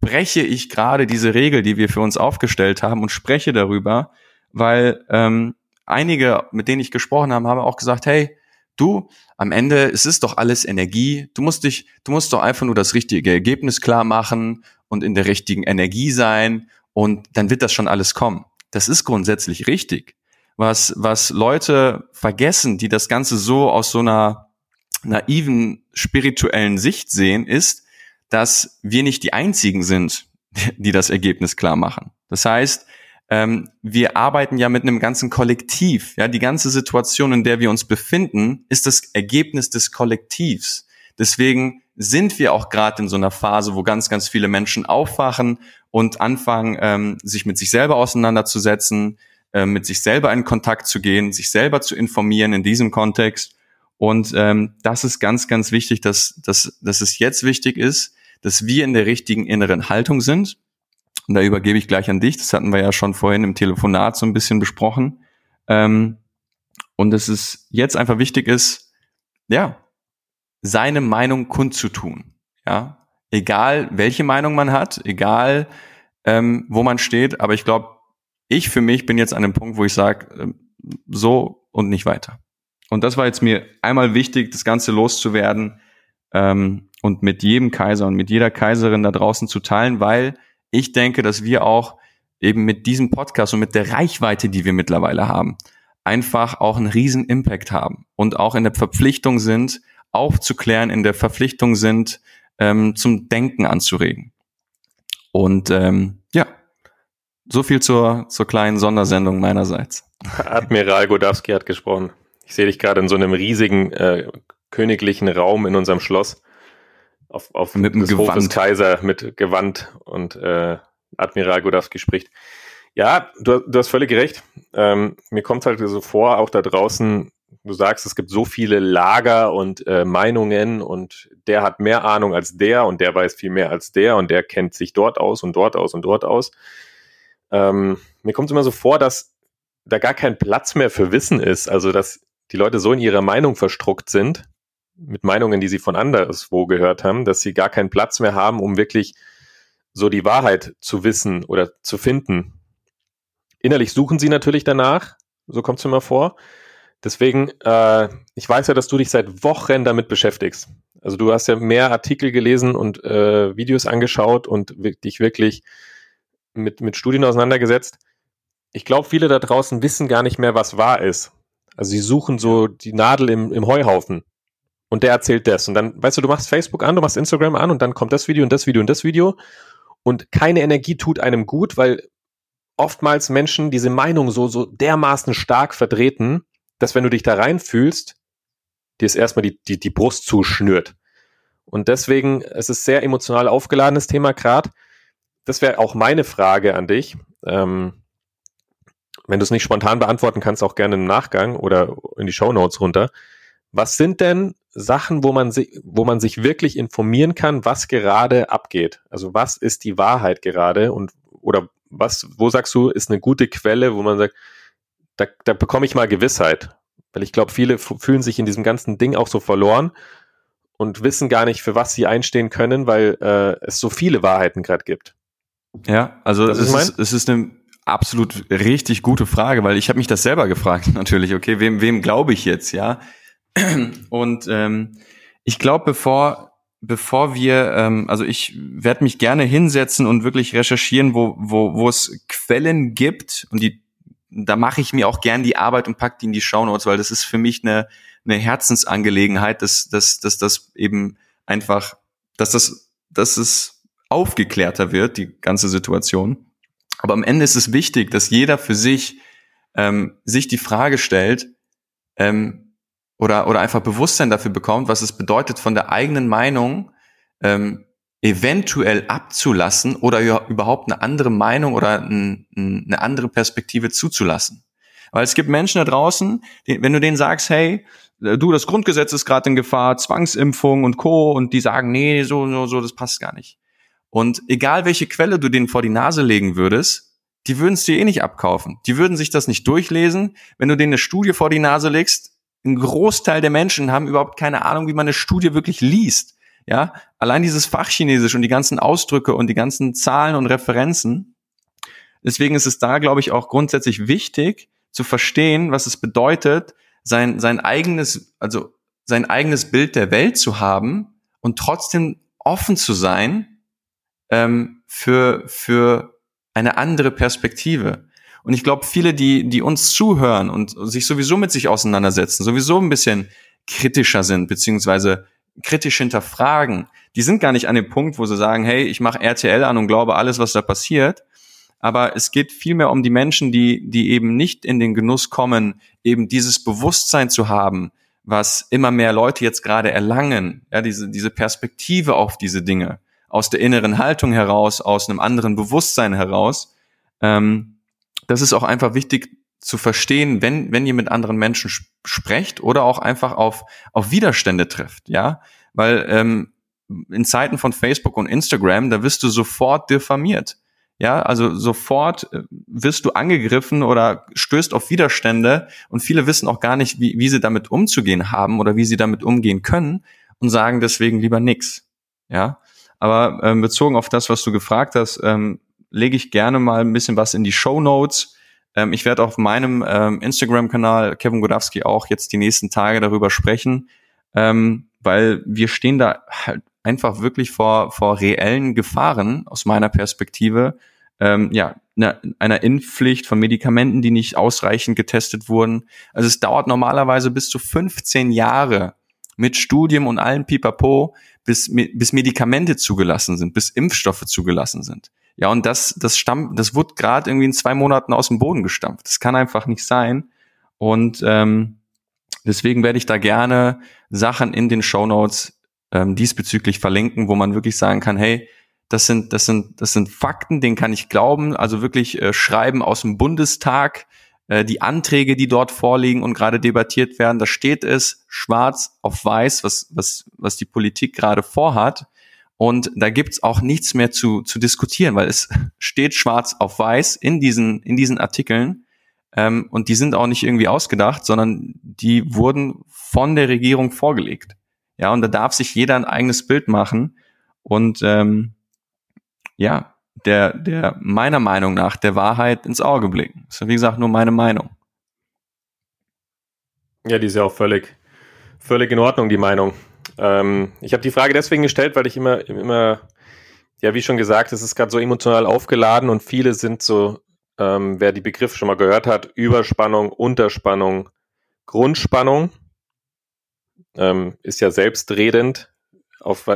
breche ich gerade diese Regel, die wir für uns aufgestellt haben und spreche darüber, weil ähm, einige, mit denen ich gesprochen habe, haben auch gesagt, hey, du, am Ende, es ist doch alles Energie. Du musst dich, du musst doch einfach nur das richtige Ergebnis klar machen und in der richtigen Energie sein und dann wird das schon alles kommen. Das ist grundsätzlich richtig. Was, was Leute vergessen, die das Ganze so aus so einer naiven spirituellen Sicht sehen, ist, dass wir nicht die einzigen sind, die das Ergebnis klar machen. Das heißt, ähm, wir arbeiten ja mit einem ganzen Kollektiv. Ja, die ganze Situation, in der wir uns befinden, ist das Ergebnis des Kollektivs. Deswegen sind wir auch gerade in so einer Phase, wo ganz, ganz viele Menschen aufwachen und anfangen, ähm, sich mit sich selber auseinanderzusetzen, äh, mit sich selber in Kontakt zu gehen, sich selber zu informieren in diesem Kontext. Und ähm, das ist ganz, ganz wichtig, dass, dass, dass es jetzt wichtig ist, dass wir in der richtigen inneren Haltung sind. Und da übergebe ich gleich an dich. Das hatten wir ja schon vorhin im Telefonat so ein bisschen besprochen. Ähm, und dass es jetzt einfach wichtig ist, ja, seine Meinung kundzutun. Ja, egal welche Meinung man hat, egal ähm, wo man steht. Aber ich glaube, ich für mich bin jetzt an dem Punkt, wo ich sage, äh, so und nicht weiter. Und das war jetzt mir einmal wichtig, das Ganze loszuwerden ähm, und mit jedem Kaiser und mit jeder Kaiserin da draußen zu teilen, weil ich denke, dass wir auch eben mit diesem Podcast und mit der Reichweite, die wir mittlerweile haben, einfach auch einen riesen Impact haben und auch in der Verpflichtung sind, aufzuklären, in der Verpflichtung sind, ähm, zum Denken anzuregen. Und ähm, ja, so viel zur, zur kleinen Sondersendung meinerseits. Admiral Godowski hat gesprochen. Ich sehe dich gerade in so einem riesigen äh, königlichen Raum in unserem Schloss. Auf, auf mit dem Gewand. Hofes Kaiser mit Gewand und äh, Admiral Godowski spricht. Ja, du, du hast völlig recht. Ähm, mir kommt halt so vor, auch da draußen, du sagst, es gibt so viele Lager und äh, Meinungen und der hat mehr Ahnung als der und der weiß viel mehr als der und der kennt sich dort aus und dort aus und dort aus. Ähm, mir kommt es immer so vor, dass da gar kein Platz mehr für Wissen ist. Also, dass die Leute so in ihrer Meinung verstruckt sind, mit Meinungen, die sie von anderswo gehört haben, dass sie gar keinen Platz mehr haben, um wirklich so die Wahrheit zu wissen oder zu finden. Innerlich suchen sie natürlich danach, so kommt es mir mal vor. Deswegen, äh, ich weiß ja, dass du dich seit Wochen damit beschäftigst. Also du hast ja mehr Artikel gelesen und äh, Videos angeschaut und dich wirklich mit, mit Studien auseinandergesetzt. Ich glaube, viele da draußen wissen gar nicht mehr, was wahr ist. Also sie suchen so die Nadel im, im Heuhaufen. Und der erzählt das. Und dann, weißt du, du machst Facebook an, du machst Instagram an und dann kommt das Video und das Video und das Video. Und keine Energie tut einem gut, weil oftmals Menschen diese Meinung so, so dermaßen stark vertreten, dass wenn du dich da reinfühlst, dir ist erstmal die, die, die Brust zuschnürt. Und deswegen, es ist sehr emotional aufgeladenes Thema gerade. Das wäre auch meine Frage an dich. Ähm, wenn du es nicht spontan beantworten kannst, auch gerne im Nachgang oder in die Show Notes runter. Was sind denn Sachen, wo man sich, wo man sich wirklich informieren kann, was gerade abgeht? Also was ist die Wahrheit gerade und oder was, wo sagst du, ist eine gute Quelle, wo man sagt, da, da bekomme ich mal Gewissheit? Weil ich glaube, viele fühlen sich in diesem ganzen Ding auch so verloren und wissen gar nicht, für was sie einstehen können, weil äh, es so viele Wahrheiten gerade gibt. Ja, also es ist, es ist eine absolut richtig gute Frage, weil ich habe mich das selber gefragt natürlich. Okay, wem wem glaube ich jetzt? Ja, und ähm, ich glaube, bevor bevor wir, ähm, also ich werde mich gerne hinsetzen und wirklich recherchieren, wo, wo, wo es Quellen gibt und die, da mache ich mir auch gern die Arbeit und pack die in die Shownotes, weil das ist für mich eine, eine Herzensangelegenheit, dass, dass, dass das eben einfach, dass das, dass es aufgeklärter wird, die ganze Situation. Aber am Ende ist es wichtig, dass jeder für sich ähm, sich die Frage stellt, ähm, oder, oder einfach Bewusstsein dafür bekommt, was es bedeutet, von der eigenen Meinung ähm, eventuell abzulassen oder überhaupt eine andere Meinung oder ein, eine andere Perspektive zuzulassen. Weil es gibt Menschen da draußen, die, wenn du denen sagst, hey, äh, du, das Grundgesetz ist gerade in Gefahr, Zwangsimpfung und Co. und die sagen, nee, so, so, so, das passt gar nicht. Und egal welche Quelle du denen vor die Nase legen würdest, die würden es dir eh nicht abkaufen. Die würden sich das nicht durchlesen. Wenn du denen eine Studie vor die Nase legst, ein Großteil der Menschen haben überhaupt keine Ahnung, wie man eine Studie wirklich liest. Ja, allein dieses Fachchinesisch und die ganzen Ausdrücke und die ganzen Zahlen und Referenzen. Deswegen ist es da, glaube ich, auch grundsätzlich wichtig zu verstehen, was es bedeutet, sein, sein eigenes, also sein eigenes Bild der Welt zu haben und trotzdem offen zu sein ähm, für, für eine andere Perspektive. Und ich glaube, viele, die, die uns zuhören und sich sowieso mit sich auseinandersetzen, sowieso ein bisschen kritischer sind, beziehungsweise kritisch hinterfragen, die sind gar nicht an dem Punkt, wo sie sagen, hey, ich mache RTL an und glaube alles, was da passiert. Aber es geht vielmehr um die Menschen, die, die eben nicht in den Genuss kommen, eben dieses Bewusstsein zu haben, was immer mehr Leute jetzt gerade erlangen, ja, diese, diese Perspektive auf diese Dinge, aus der inneren Haltung heraus, aus einem anderen Bewusstsein heraus. Ähm, das ist auch einfach wichtig zu verstehen, wenn, wenn ihr mit anderen Menschen sprecht oder auch einfach auf, auf Widerstände trifft, ja, weil ähm, in Zeiten von Facebook und Instagram, da wirst du sofort diffamiert. Ja, also sofort äh, wirst du angegriffen oder stößt auf Widerstände und viele wissen auch gar nicht, wie, wie sie damit umzugehen haben oder wie sie damit umgehen können und sagen deswegen lieber nix. Ja, aber ähm, bezogen auf das, was du gefragt hast, ähm, lege ich gerne mal ein bisschen was in die Show Notes. Ähm, ich werde auf meinem ähm, Instagram-Kanal Kevin Godowski auch jetzt die nächsten Tage darüber sprechen, ähm, weil wir stehen da halt einfach wirklich vor, vor reellen Gefahren aus meiner Perspektive. Ähm, ja, ne, einer Impfpflicht von Medikamenten, die nicht ausreichend getestet wurden. Also es dauert normalerweise bis zu 15 Jahre mit Studium und allen Pipapo, bis, bis Medikamente zugelassen sind, bis Impfstoffe zugelassen sind. Ja, und das, das stammt, das wurde gerade irgendwie in zwei Monaten aus dem Boden gestampft. Das kann einfach nicht sein. Und ähm, deswegen werde ich da gerne Sachen in den Show Notes ähm, diesbezüglich verlinken, wo man wirklich sagen kann, hey, das sind, das sind, das sind Fakten, denen kann ich glauben. Also wirklich äh, Schreiben aus dem Bundestag, die Anträge, die dort vorliegen und gerade debattiert werden, da steht es schwarz auf weiß, was, was, was die Politik gerade vorhat. Und da gibt's auch nichts mehr zu, zu diskutieren, weil es steht schwarz auf weiß in diesen, in diesen Artikeln. Ähm, und die sind auch nicht irgendwie ausgedacht, sondern die wurden von der Regierung vorgelegt. Ja, und da darf sich jeder ein eigenes Bild machen. Und ähm, ja, der, der meiner Meinung nach der Wahrheit ins Auge blicken. Das ist wie gesagt nur meine Meinung. Ja, die ist ja auch völlig, völlig in Ordnung, die Meinung. Ähm, ich habe die Frage deswegen gestellt, weil ich immer, immer, ja, wie schon gesagt, es ist gerade so emotional aufgeladen und viele sind so, ähm, wer die Begriffe schon mal gehört hat, Überspannung, Unterspannung, Grundspannung ähm, ist ja selbstredend, auf,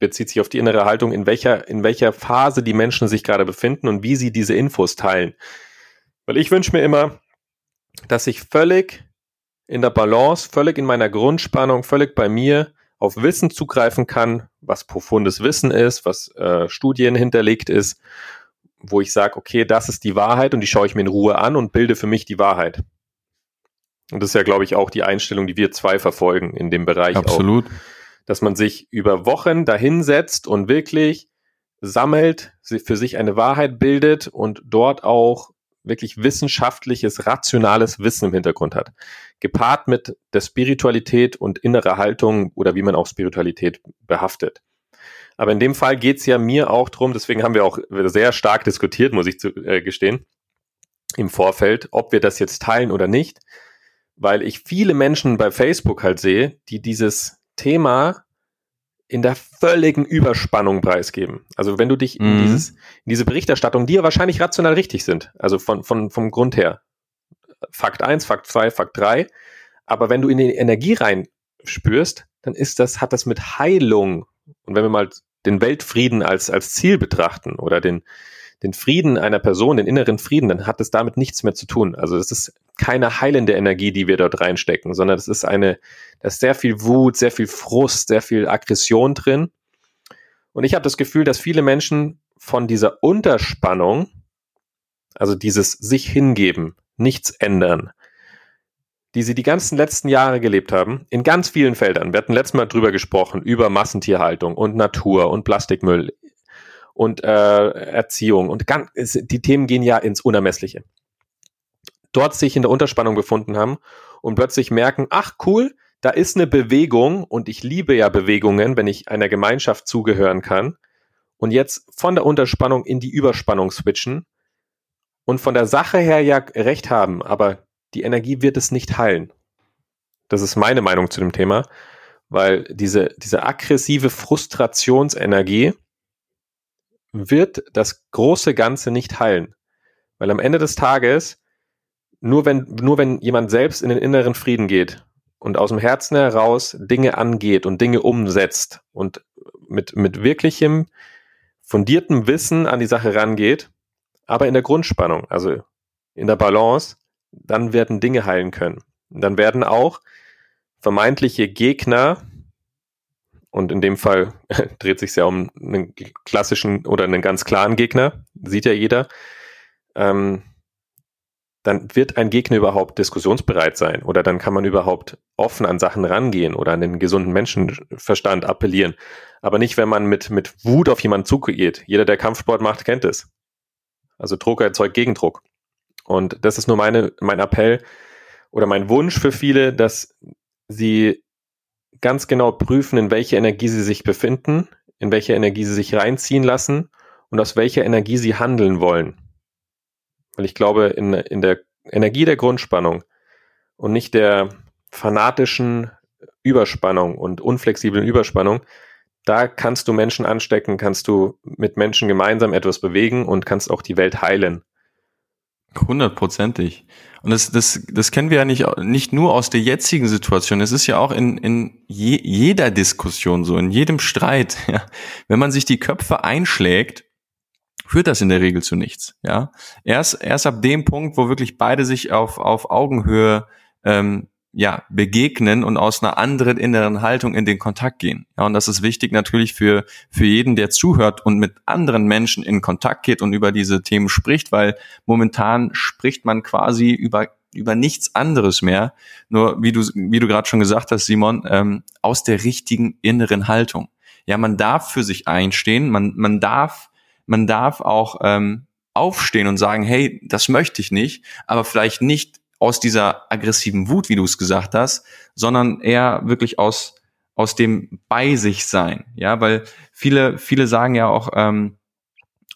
bezieht sich auf die innere Haltung, in welcher, in welcher Phase die Menschen sich gerade befinden und wie sie diese Infos teilen. Weil ich wünsche mir immer, dass ich völlig in der Balance, völlig in meiner Grundspannung, völlig bei mir auf Wissen zugreifen kann, was profundes Wissen ist, was äh, Studien hinterlegt ist, wo ich sage, okay, das ist die Wahrheit und die schaue ich mir in Ruhe an und bilde für mich die Wahrheit. Und das ist ja, glaube ich, auch die Einstellung, die wir zwei verfolgen in dem Bereich. Absolut. Auch, dass man sich über Wochen dahinsetzt und wirklich sammelt, für sich eine Wahrheit bildet und dort auch wirklich wissenschaftliches, rationales Wissen im Hintergrund hat. Gepaart mit der Spiritualität und innerer Haltung oder wie man auch Spiritualität behaftet. Aber in dem Fall geht's ja mir auch drum, deswegen haben wir auch sehr stark diskutiert, muss ich zu, äh, gestehen, im Vorfeld, ob wir das jetzt teilen oder nicht, weil ich viele Menschen bei Facebook halt sehe, die dieses Thema in der völligen Überspannung preisgeben. Also wenn du dich mhm. in, dieses, in diese Berichterstattung, die ja wahrscheinlich rational richtig sind, also von, von, vom Grund her, Fakt eins, Fakt zwei, Fakt drei, aber wenn du in die Energie rein spürst, dann ist das, hat das mit Heilung, und wenn wir mal den Weltfrieden als, als Ziel betrachten oder den, den Frieden einer Person, den inneren Frieden, dann hat es damit nichts mehr zu tun. Also das ist keine heilende Energie, die wir dort reinstecken, sondern das ist eine, da ist sehr viel Wut, sehr viel Frust, sehr viel Aggression drin. Und ich habe das Gefühl, dass viele Menschen von dieser Unterspannung, also dieses sich hingeben, nichts ändern, die sie die ganzen letzten Jahre gelebt haben, in ganz vielen Feldern. Wir hatten letztes Mal drüber gesprochen, über Massentierhaltung und Natur und Plastikmüll und äh, Erziehung und ganz, die Themen gehen ja ins Unermessliche. Dort sich in der Unterspannung befunden haben und plötzlich merken, ach cool, da ist eine Bewegung und ich liebe ja Bewegungen, wenn ich einer Gemeinschaft zugehören kann und jetzt von der Unterspannung in die Überspannung switchen und von der Sache her ja recht haben, aber die Energie wird es nicht heilen. Das ist meine Meinung zu dem Thema, weil diese, diese aggressive Frustrationsenergie wird das große Ganze nicht heilen. Weil am Ende des Tages, nur wenn, nur wenn jemand selbst in den inneren Frieden geht und aus dem Herzen heraus Dinge angeht und Dinge umsetzt und mit, mit wirklichem, fundiertem Wissen an die Sache rangeht, aber in der Grundspannung, also in der Balance, dann werden Dinge heilen können. Und dann werden auch vermeintliche Gegner und in dem Fall dreht sich ja um einen klassischen oder einen ganz klaren Gegner, sieht ja jeder. Ähm, dann wird ein Gegner überhaupt diskussionsbereit sein oder dann kann man überhaupt offen an Sachen rangehen oder an den gesunden Menschenverstand appellieren. Aber nicht, wenn man mit, mit Wut auf jemanden zugeht. Jeder, der Kampfsport macht, kennt es. Also Druck erzeugt Gegendruck. Und das ist nur meine, mein Appell oder mein Wunsch für viele, dass sie ganz genau prüfen, in welcher Energie sie sich befinden, in welcher Energie sie sich reinziehen lassen und aus welcher Energie sie handeln wollen. Weil ich glaube, in, in der Energie der Grundspannung und nicht der fanatischen Überspannung und unflexiblen Überspannung, da kannst du Menschen anstecken, kannst du mit Menschen gemeinsam etwas bewegen und kannst auch die Welt heilen. Hundertprozentig. Und das, das, das kennen wir ja nicht, nicht nur aus der jetzigen Situation. Es ist ja auch in, in je, jeder Diskussion so, in jedem Streit. Ja. Wenn man sich die Köpfe einschlägt, führt das in der Regel zu nichts. Ja. Erst, erst ab dem Punkt, wo wirklich beide sich auf, auf Augenhöhe ähm, ja, begegnen und aus einer anderen inneren Haltung in den Kontakt gehen. Ja, und das ist wichtig natürlich für, für jeden, der zuhört und mit anderen Menschen in Kontakt geht und über diese Themen spricht, weil momentan spricht man quasi über, über nichts anderes mehr. Nur, wie du, wie du gerade schon gesagt hast, Simon, ähm, aus der richtigen inneren Haltung. Ja, man darf für sich einstehen, man, man darf, man darf auch, ähm, aufstehen und sagen, hey, das möchte ich nicht, aber vielleicht nicht aus dieser aggressiven Wut, wie du es gesagt hast, sondern eher wirklich aus aus dem bei sich sein, ja, weil viele viele sagen ja auch ähm,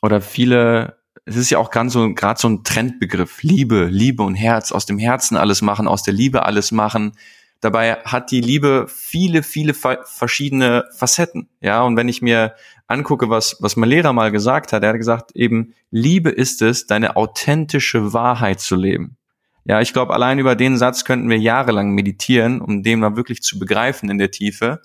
oder viele es ist ja auch ganz so gerade so ein Trendbegriff Liebe, Liebe und Herz, aus dem Herzen alles machen, aus der Liebe alles machen. Dabei hat die Liebe viele, viele verschiedene Facetten. Ja, und wenn ich mir angucke, was, was mein Lehrer mal gesagt hat, er hat gesagt, eben, Liebe ist es, deine authentische Wahrheit zu leben. Ja, ich glaube, allein über den Satz könnten wir jahrelang meditieren, um den mal wirklich zu begreifen in der Tiefe.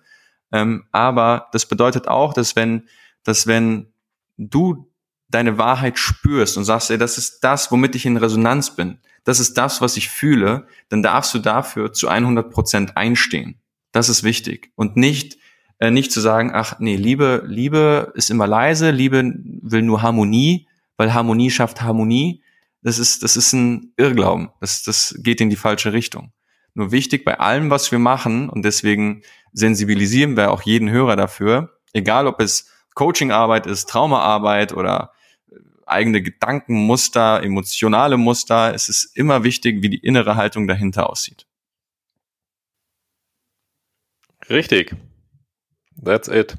Ähm, aber das bedeutet auch, dass wenn, dass wenn du deine Wahrheit spürst und sagst, ey, das ist das, womit ich in Resonanz bin, das ist das, was ich fühle, dann darfst du dafür zu 100 Prozent einstehen. Das ist wichtig. Und nicht, äh, nicht zu sagen, ach nee, Liebe, Liebe ist immer leise, Liebe will nur Harmonie, weil Harmonie schafft Harmonie. Das ist, das ist ein Irrglauben. Das, das geht in die falsche Richtung. Nur wichtig bei allem, was wir machen, und deswegen sensibilisieren wir auch jeden Hörer dafür, egal ob es Coachingarbeit ist, Traumaarbeit oder eigene Gedankenmuster, emotionale Muster. Es ist immer wichtig, wie die innere Haltung dahinter aussieht. Richtig. That's it.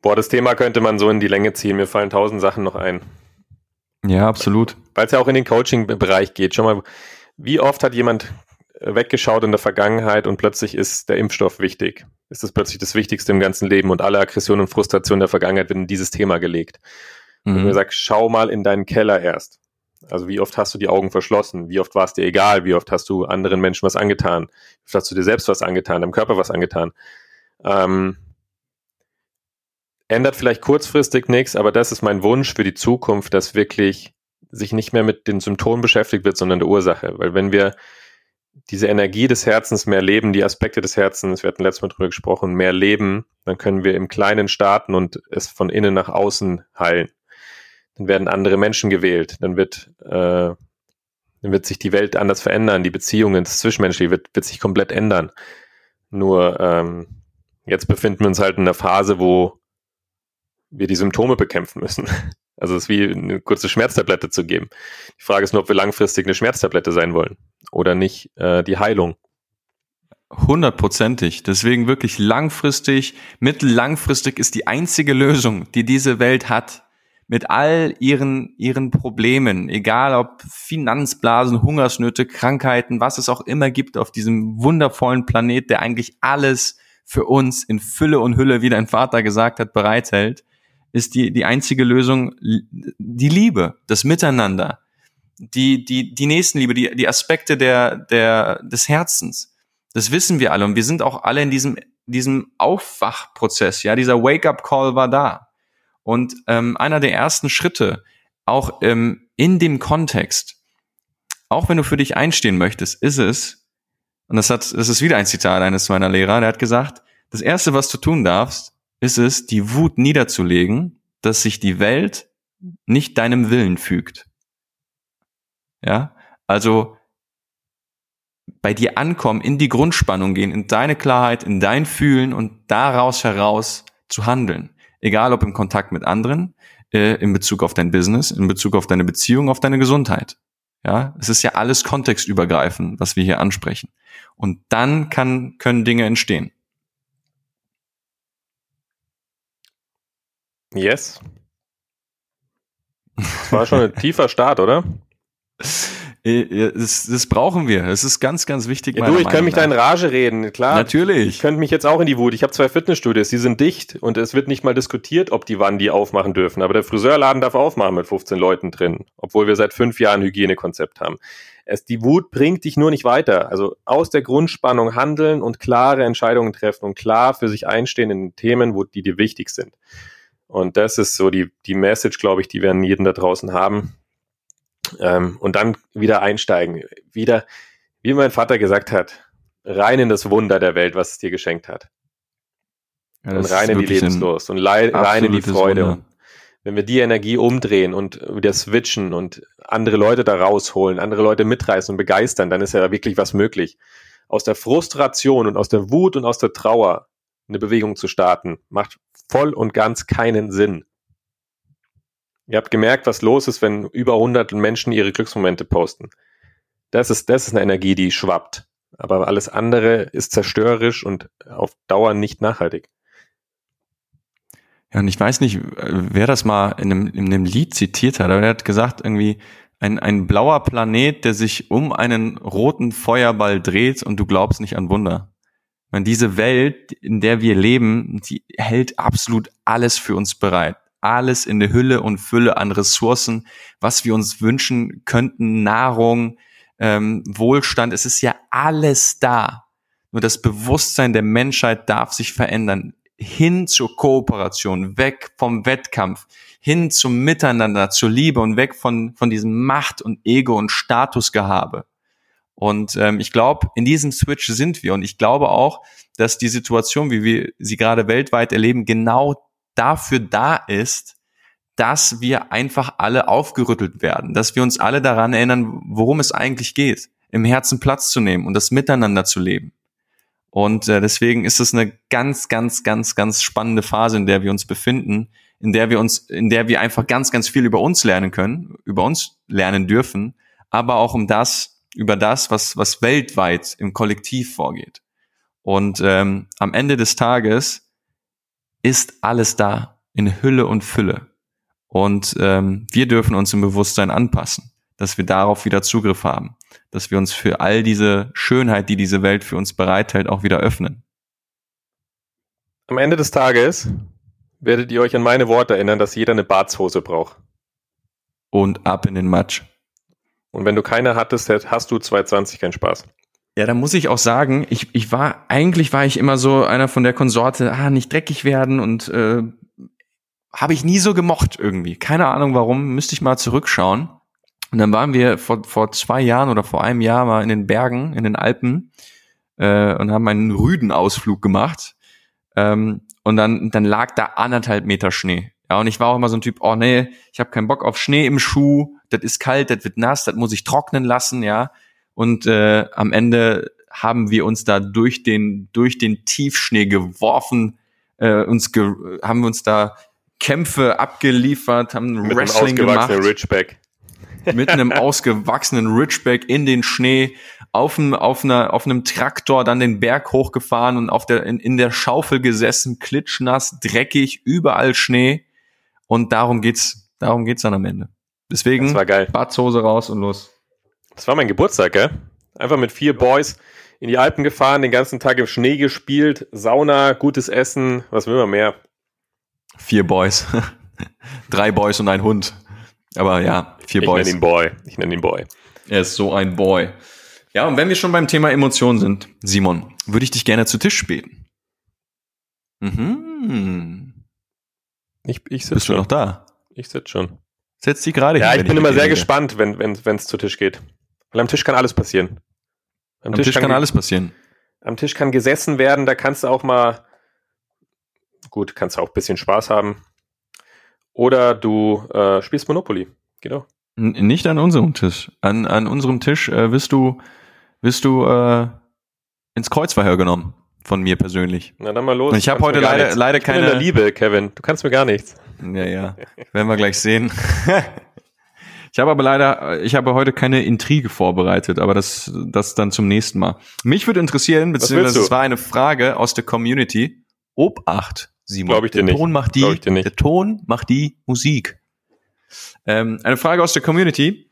Boah, das Thema könnte man so in die Länge ziehen. Mir fallen tausend Sachen noch ein. Ja, absolut. Weil es ja auch in den Coaching-Bereich geht. Schon mal, wie oft hat jemand weggeschaut in der Vergangenheit und plötzlich ist der Impfstoff wichtig? Ist das plötzlich das Wichtigste im ganzen Leben und alle Aggression und Frustration der Vergangenheit werden in dieses Thema gelegt? Mhm. Und mir sagt, schau mal in deinen Keller erst. Also wie oft hast du die Augen verschlossen? Wie oft war es dir egal? Wie oft hast du anderen Menschen was angetan? Wie oft hast du dir selbst was angetan, deinem Körper was angetan? Ähm, ändert vielleicht kurzfristig nichts, aber das ist mein Wunsch für die Zukunft, dass wirklich sich nicht mehr mit den Symptomen beschäftigt wird, sondern der Ursache. Weil wenn wir diese Energie des Herzens mehr leben, die Aspekte des Herzens, wir hatten letztes Mal drüber gesprochen, mehr leben, dann können wir im Kleinen starten und es von innen nach außen heilen dann werden andere Menschen gewählt, dann wird, äh, dann wird sich die Welt anders verändern, die Beziehungen, das Zwischenmenschliche wird, wird sich komplett ändern. Nur ähm, jetzt befinden wir uns halt in einer Phase, wo wir die Symptome bekämpfen müssen. Also es ist wie eine kurze Schmerztablette zu geben. Die Frage ist nur, ob wir langfristig eine Schmerztablette sein wollen oder nicht äh, die Heilung. Hundertprozentig. Deswegen wirklich langfristig, mittellangfristig ist die einzige Lösung, die diese Welt hat, mit all ihren, ihren Problemen, egal ob Finanzblasen, Hungersnöte, Krankheiten, was es auch immer gibt auf diesem wundervollen Planet, der eigentlich alles für uns in Fülle und Hülle, wie dein Vater gesagt hat, bereithält, ist die, die einzige Lösung die Liebe, das Miteinander, die, die, die Nächstenliebe, die, die Aspekte der, der, des Herzens. Das wissen wir alle und wir sind auch alle in diesem, diesem Aufwachprozess, ja, dieser Wake-up-Call war da. Und ähm, einer der ersten Schritte, auch ähm, in dem Kontext, auch wenn du für dich einstehen möchtest, ist es, und das hat, das ist wieder ein Zitat eines meiner Lehrer, der hat gesagt, das erste, was du tun darfst, ist es, die Wut niederzulegen, dass sich die Welt nicht deinem Willen fügt. Ja, also bei dir ankommen, in die Grundspannung gehen, in deine Klarheit, in dein Fühlen und daraus heraus zu handeln egal ob im Kontakt mit anderen, äh, in Bezug auf dein Business, in Bezug auf deine Beziehung, auf deine Gesundheit. Ja, es ist ja alles kontextübergreifend, was wir hier ansprechen. Und dann kann, können Dinge entstehen. Yes. Das war schon ein tiefer Start, oder? Äh, das, das brauchen wir. Es ist ganz, ganz wichtig. Ja, du, ich könnte mich da in Rage reden, klar. Natürlich. Ich könnte mich jetzt auch in die Wut. Ich habe zwei Fitnessstudios, die sind dicht und es wird nicht mal diskutiert, ob die wann die aufmachen dürfen. Aber der Friseurladen darf aufmachen mit 15 Leuten drin, obwohl wir seit fünf Jahren Hygienekonzept haben. Es, die Wut bringt dich nur nicht weiter. Also aus der Grundspannung handeln und klare Entscheidungen treffen und klar für sich einstehen in Themen, wo die dir wichtig sind. Und das ist so die, die Message, glaube ich, die wir an jeden da draußen haben ähm, und dann wieder einsteigen. Wieder, wie mein Vater gesagt hat, rein in das Wunder der Welt, was es dir geschenkt hat. Ja, und rein in die Lebenslust und rein in die Freude. Und wenn wir die Energie umdrehen und wieder switchen und andere Leute da rausholen, andere Leute mitreißen und begeistern, dann ist ja wirklich was möglich. Aus der Frustration und aus der Wut und aus der Trauer eine Bewegung zu starten, macht voll und ganz keinen Sinn. Ihr habt gemerkt, was los ist, wenn über 100 Menschen ihre Glücksmomente posten. Das ist, das ist eine Energie, die schwappt. Aber alles andere ist zerstörerisch und auf Dauer nicht nachhaltig. Ja, und ich weiß nicht, wer das mal in einem, in einem Lied zitiert hat, aber er hat gesagt, irgendwie, ein, ein blauer Planet, der sich um einen roten Feuerball dreht und du glaubst nicht an Wunder. Und diese Welt, in der wir leben, die hält absolut alles für uns bereit alles in der Hülle und Fülle an Ressourcen, was wir uns wünschen könnten, Nahrung, ähm, Wohlstand, es ist ja alles da. Nur das Bewusstsein der Menschheit darf sich verändern. Hin zur Kooperation, weg vom Wettkampf, hin zum Miteinander, zur Liebe und weg von, von diesem Macht und Ego und Statusgehabe. Und ähm, ich glaube, in diesem Switch sind wir. Und ich glaube auch, dass die Situation, wie wir sie gerade weltweit erleben, genau dafür da ist, dass wir einfach alle aufgerüttelt werden, dass wir uns alle daran erinnern, worum es eigentlich geht, im Herzen Platz zu nehmen und das Miteinander zu leben. Und äh, deswegen ist es eine ganz, ganz, ganz, ganz spannende Phase, in der wir uns befinden, in der wir uns, in der wir einfach ganz, ganz viel über uns lernen können, über uns lernen dürfen, aber auch um das, über das, was, was weltweit im Kollektiv vorgeht. Und ähm, am Ende des Tages ist alles da in Hülle und Fülle. Und ähm, wir dürfen uns im Bewusstsein anpassen, dass wir darauf wieder Zugriff haben, dass wir uns für all diese Schönheit, die diese Welt für uns bereithält, auch wieder öffnen. Am Ende des Tages werdet ihr euch an meine Worte erinnern, dass jeder eine Barzhose braucht. Und ab in den Matsch. Und wenn du keine hattest, hast du 220 keinen Spaß. Ja, da muss ich auch sagen, ich, ich war, eigentlich war ich immer so einer von der Konsorte, ah, nicht dreckig werden und äh, habe ich nie so gemocht irgendwie. Keine Ahnung warum, müsste ich mal zurückschauen. Und dann waren wir vor, vor zwei Jahren oder vor einem Jahr mal in den Bergen, in den Alpen äh, und haben einen Rüdenausflug gemacht. Ähm, und dann, dann lag da anderthalb Meter Schnee. Ja, und ich war auch immer so ein Typ, oh nee, ich habe keinen Bock auf Schnee im Schuh, das ist kalt, das wird nass, das muss ich trocknen lassen, ja. Und äh, am Ende haben wir uns da durch den, durch den Tiefschnee geworfen, äh, uns ge haben wir uns da Kämpfe abgeliefert, haben Mit Wrestling einem gemacht. Ridgeback. Mit einem ausgewachsenen Ridgeback in den Schnee, auf, einem, auf, einer, auf einem Traktor dann den Berg hochgefahren und auf der, in, in der Schaufel gesessen, klitschnass, dreckig, überall Schnee. Und darum geht's, darum geht's dann am Ende. Deswegen, Das war geil. Badshose raus und los. Das war mein Geburtstag, gell? Einfach mit vier Boys in die Alpen gefahren, den ganzen Tag im Schnee gespielt, Sauna, gutes Essen, was will man mehr? Vier Boys. Drei Boys und ein Hund. Aber ja, vier Ich Boys. nenne ihn Boy. Ich nenne ihn Boy. Er ist so ein Boy. Ja, und wenn wir schon beim Thema Emotionen sind, Simon, würde ich dich gerne zu Tisch beten. Mhm. Ich, ich sitze Bist du schon. noch da? Ich sitze schon. Setz dich gerade Ja, hin, ich wenn bin immer sehr rede. gespannt, wenn es wenn, zu Tisch geht. Weil am Tisch kann alles passieren. Am Tisch, kann ge- alles passieren. Am Tisch kann gesessen werden, da kannst du auch mal, gut, kannst du auch ein bisschen Spaß haben. Oder du äh, spielst Monopoly. Genau. N nicht an unserem Tisch. An, an unserem Tisch äh, wirst du, wirst du äh, ins Kreuzverhör genommen. Von mir persönlich. Na dann mal los. Und ich Du hab kannst heute leider- nichts. leider ich bin in keine- der Liebe, Kevin. Du kannst mir gar nichts. Ja, ja. Werden wir gleich sehen. Ich habe aber leider, ich habe heute keine Intrige vorbereitet, aber das, das dann zum nächsten Mal. Mich würde interessieren, beziehungsweise es war eine Frage aus der Community. Obacht, Simon. Glaub ich dir der nicht. Ton macht die, Glaub ich dir nicht. der Ton macht die Musik. Ähm, eine Frage aus der Community.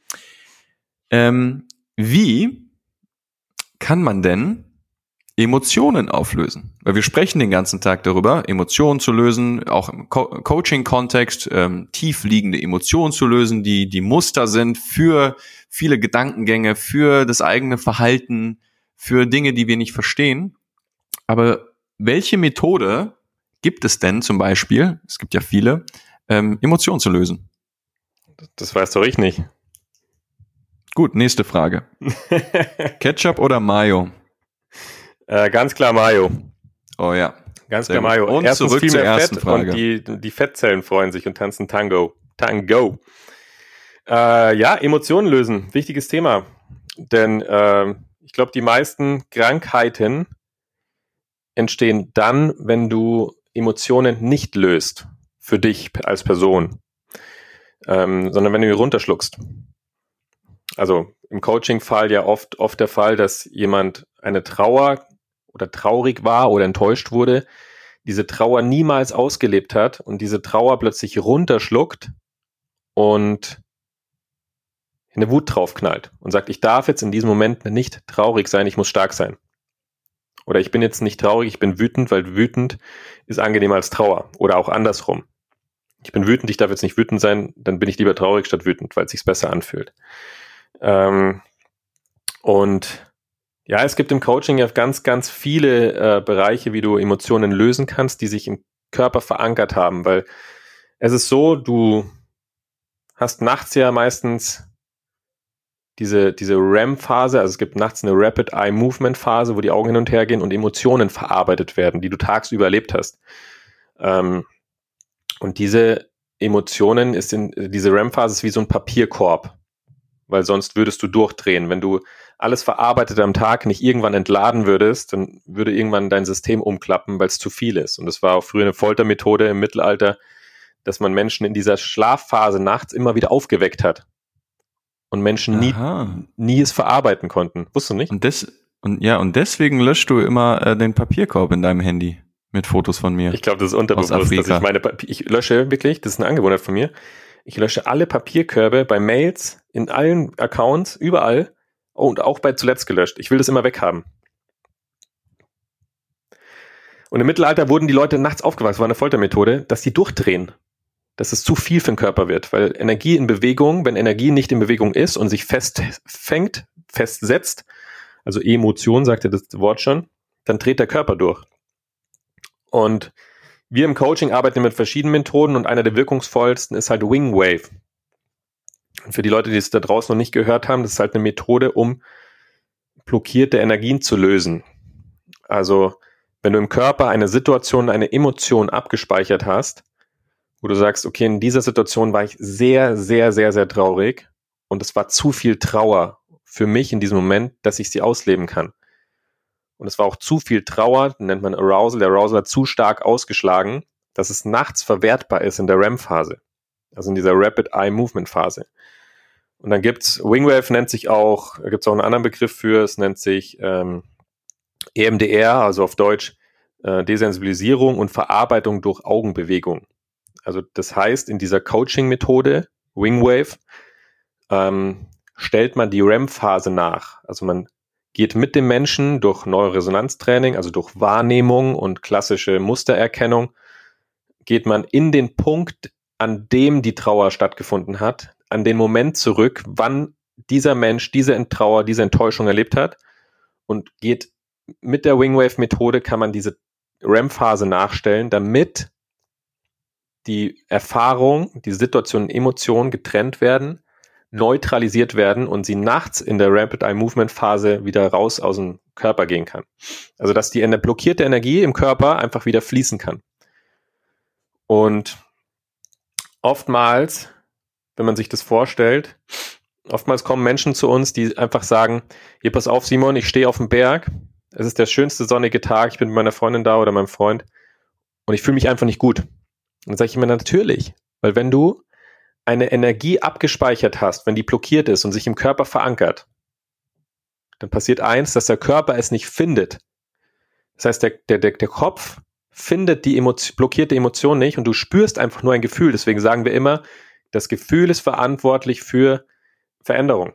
Ähm, wie kann man denn Emotionen auflösen? Weil wir sprechen den ganzen Tag darüber, Emotionen zu lösen, auch im Co Coaching-Kontext, ähm, tiefliegende Emotionen zu lösen, die die Muster sind für viele Gedankengänge, für das eigene Verhalten, für Dinge, die wir nicht verstehen. Aber welche Methode gibt es denn zum Beispiel, es gibt ja viele, ähm, Emotionen zu lösen? Das weiß doch ich nicht. Gut, nächste Frage. Ketchup oder Mayo? Äh, ganz klar Mayo. Oh ja. Ganz Sehr klar gut. Mayo. Und Erstens zurück viel zur mehr ersten Fett Frage. und die, die Fettzellen freuen sich und tanzen Tango. Tango. Äh, ja, Emotionen lösen. Wichtiges Thema. Denn äh, ich glaube, die meisten Krankheiten entstehen dann, wenn du Emotionen nicht löst. Für dich als Person. Ähm, sondern wenn du die runterschluckst. Also im Coaching-Fall ja oft, oft der Fall, dass jemand eine Trauer oder traurig war oder enttäuscht wurde, diese Trauer niemals ausgelebt hat und diese Trauer plötzlich runterschluckt und eine Wut draufknallt und sagt, ich darf jetzt in diesem Moment nicht traurig sein, ich muss stark sein. Oder ich bin jetzt nicht traurig, ich bin wütend, weil wütend ist angenehmer als Trauer. Oder auch andersrum. Ich bin wütend, ich darf jetzt nicht wütend sein, dann bin ich lieber traurig statt wütend, weil es sich besser anfühlt. Ähm, Und ja, es gibt im Coaching ja ganz, ganz viele äh, Bereiche, wie du Emotionen lösen kannst, die sich im Körper verankert haben, weil es ist so, du hast nachts ja meistens diese, diese REM-Phase, also es gibt nachts eine Rapid Eye Movement Phase, wo die Augen hin und her gehen und Emotionen verarbeitet werden, die du tagsüber erlebt hast. Ähm, und diese Emotionen ist in, diese REM-Phase ist wie so ein Papierkorb, weil sonst würdest du durchdrehen. Wenn du alles verarbeitet am Tag nicht irgendwann entladen würdest, dann würde irgendwann dein System umklappen, weil es zu viel ist. Und das war auch früher eine Foltermethode im Mittelalter, dass man Menschen in dieser Schlafphase nachts immer wieder aufgeweckt hat und Menschen nie, nie es verarbeiten konnten. Wusstest du nicht? Und das, und ja, und deswegen löscht du immer äh, den Papierkorb in deinem Handy mit Fotos von mir. Ich glaube, das ist unterbewusst, dass ich meine, ich lösche wirklich, das ist eine Angewohnheit von mir. Ich lösche alle Papierkörbe bei Mails, in allen Accounts, überall und auch bei zuletzt gelöscht. Ich will das immer weghaben. Und im Mittelalter wurden die Leute nachts aufgewacht, das war eine Foltermethode, dass die durchdrehen dass es zu viel für den Körper wird, weil Energie in Bewegung, wenn Energie nicht in Bewegung ist und sich festfängt, festsetzt, also Emotion, sagt ja das Wort schon, dann dreht der Körper durch. Und wir im Coaching arbeiten mit verschiedenen Methoden und einer der wirkungsvollsten ist halt Wing Wave. Und für die Leute, die es da draußen noch nicht gehört haben, das ist halt eine Methode, um blockierte Energien zu lösen. Also, wenn du im Körper eine Situation, eine Emotion abgespeichert hast, wo du sagst, okay, in dieser Situation war ich sehr, sehr, sehr, sehr traurig und es war zu viel Trauer für mich in diesem Moment, dass ich sie ausleben kann. Und es war auch zu viel Trauer, nennt man Arousal, der Arousal hat zu stark ausgeschlagen, dass es nachts verwertbar ist in der REM-Phase, also in dieser Rapid Eye Movement Phase. Und dann gibt's Wingwave nennt sich auch, da gibt's auch einen anderen Begriff für, es nennt sich ähm, EMDR, also auf Deutsch äh, Desensibilisierung und Verarbeitung durch Augenbewegung. Also das heißt, in dieser Coaching-Methode, Wingwave, ähm, stellt man die REM-Phase nach. Also man geht mit dem Menschen durch Neuroresonanztraining, also durch Wahrnehmung und klassische Mustererkennung, geht man in den Punkt, an dem die Trauer stattgefunden hat, an den Moment zurück, wann dieser Mensch diese Trauer, diese Enttäuschung erlebt hat und geht mit der Wingwave-Methode kann man diese REM-Phase nachstellen, damit die Erfahrung, die Situation, Emotionen getrennt werden, neutralisiert werden und sie nachts in der Rapid Eye Movement Phase wieder raus aus dem Körper gehen kann. Also dass die blockierte Energie im Körper einfach wieder fließen kann. Und oftmals, wenn man sich das vorstellt, oftmals kommen Menschen zu uns, die einfach sagen, hier pass auf Simon, ich stehe auf dem Berg, es ist der schönste sonnige Tag, ich bin mit meiner Freundin da oder meinem Freund und ich fühle mich einfach nicht gut. Und dann sage ich immer natürlich, weil wenn du eine Energie abgespeichert hast, wenn die blockiert ist und sich im Körper verankert, dann passiert eins, dass der Körper es nicht findet. Das heißt, der, der, der, Kopf findet die Emotion, blockierte Emotion nicht und du spürst einfach nur ein Gefühl. Deswegen sagen wir immer, das Gefühl ist verantwortlich für Veränderung.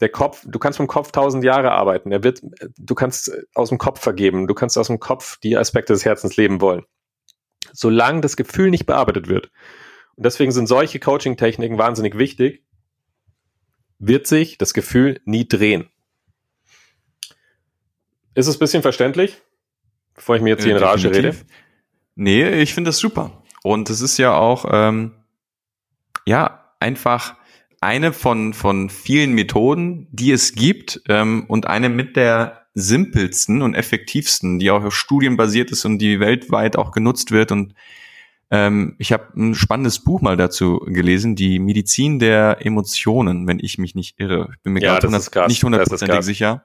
Der Kopf, du kannst dem Kopf tausend Jahre arbeiten. Er wird, du kannst aus dem Kopf vergeben. Du kannst aus dem Kopf die Aspekte des Herzens leben wollen solange das Gefühl nicht bearbeitet wird. Und deswegen sind solche Coaching-Techniken wahnsinnig wichtig, wird sich das Gefühl nie drehen. Ist es ein bisschen verständlich, bevor ich mir jetzt hier in Rage rede? Nee, ich finde das super. Und es ist ja auch, ähm, ja, einfach eine von, von vielen Methoden, die es gibt ähm, und eine mit der simpelsten und effektivsten, die auch auf Studien basiert ist und die weltweit auch genutzt wird. Und ähm, ich habe ein spannendes Buch mal dazu gelesen, die Medizin der Emotionen, wenn ich mich nicht irre. Ich bin mir ja, grad nicht hundertprozentig sicher.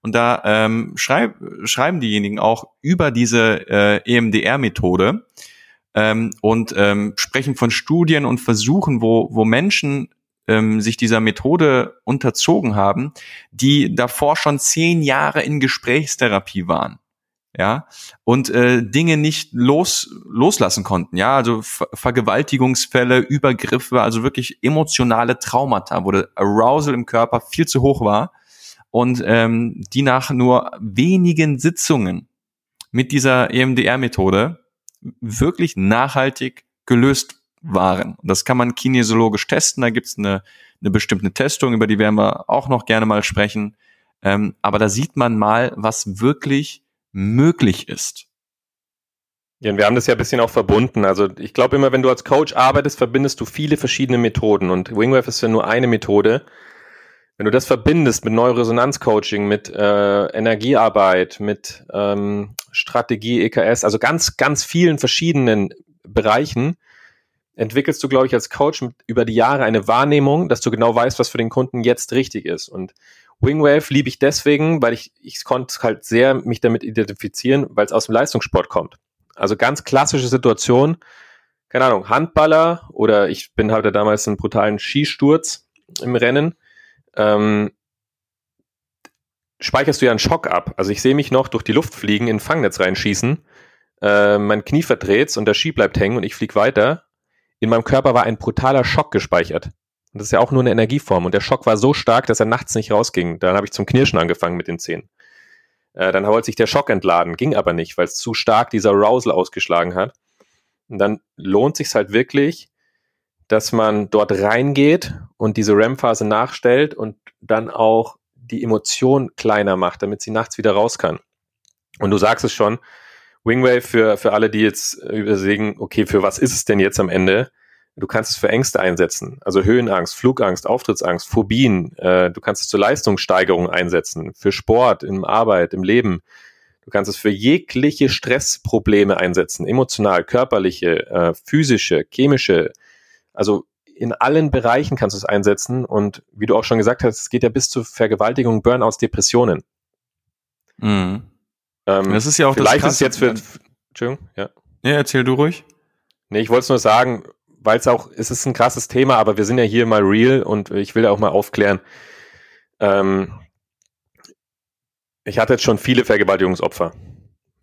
Und da ähm, schreib, schreiben diejenigen auch über diese äh, EMDR-Methode ähm, und ähm, sprechen von Studien und Versuchen, wo, wo Menschen ähm, sich dieser Methode unterzogen haben, die davor schon zehn Jahre in Gesprächstherapie waren ja, und äh, Dinge nicht los, loslassen konnten, ja, also Ver Vergewaltigungsfälle, Übergriffe, also wirklich emotionale Traumata, wo der Arousal im Körper viel zu hoch war und ähm, die nach nur wenigen Sitzungen mit dieser EMDR-Methode wirklich nachhaltig gelöst waren. Das kann man kinesiologisch testen, da gibt's eine, eine bestimmte Testung, über die werden wir auch noch gerne mal sprechen. Ähm, aber da sieht man mal, was wirklich möglich ist. Ja, wir haben das ja ein bisschen auch verbunden. Also ich glaube immer, wenn du als Coach arbeitest, verbindest du viele verschiedene Methoden und Wingwave ist ja nur eine Methode. Wenn du das verbindest mit Neuroresonanzcoaching, mit äh, Energiearbeit, mit ähm, Strategie, EKS, also ganz, ganz vielen verschiedenen Bereichen, entwickelst du, glaube ich, als Coach mit, über die Jahre eine Wahrnehmung, dass du genau weißt, was für den Kunden jetzt richtig ist. Und Wingwave liebe ich deswegen, weil ich, ich konnte halt sehr mich damit identifizieren, weil es aus dem Leistungssport kommt. Also ganz klassische Situation, keine Ahnung, Handballer oder ich bin halt damals einen brutalen Skisturz im Rennen ähm, speicherst du ja einen Schock ab. Also ich sehe mich noch durch die Luft fliegen, in ein Fangnetz reinschießen, äh, mein Knie verdreht und der Ski bleibt hängen und ich fliege weiter. In meinem Körper war ein brutaler Schock gespeichert. Und das ist ja auch nur eine Energieform. Und der Schock war so stark, dass er nachts nicht rausging. Dann habe ich zum Knirschen angefangen mit den Zähnen. Äh, dann wollte sich der Schock entladen, ging aber nicht, weil es zu stark dieser Arousal ausgeschlagen hat. Und dann lohnt sich halt wirklich, dass man dort reingeht und diese REM-Phase nachstellt und dann auch die Emotion kleiner macht, damit sie nachts wieder raus kann. Und du sagst es schon, Wingwave für, für alle, die jetzt überlegen, okay, für was ist es denn jetzt am Ende? Du kannst es für Ängste einsetzen, also Höhenangst, Flugangst, Auftrittsangst, Phobien. Äh, du kannst es zur Leistungssteigerung einsetzen, für Sport, in Arbeit, im Leben. Du kannst es für jegliche Stressprobleme einsetzen, emotional, körperliche, äh, physische, chemische, also in allen Bereichen kannst du es einsetzen und wie du auch schon gesagt hast, es geht ja bis zu Vergewaltigung, Burnouts, Depressionen. Mhm. Ähm, das ist ja auch vielleicht das ist jetzt für, Entschuldigung, ja. Ja, erzähl du ruhig. Nee, ich wollte es nur sagen, weil es auch, es ist ein krasses Thema, aber wir sind ja hier mal real und ich will auch mal aufklären. Ähm, ich hatte jetzt schon viele Vergewaltigungsopfer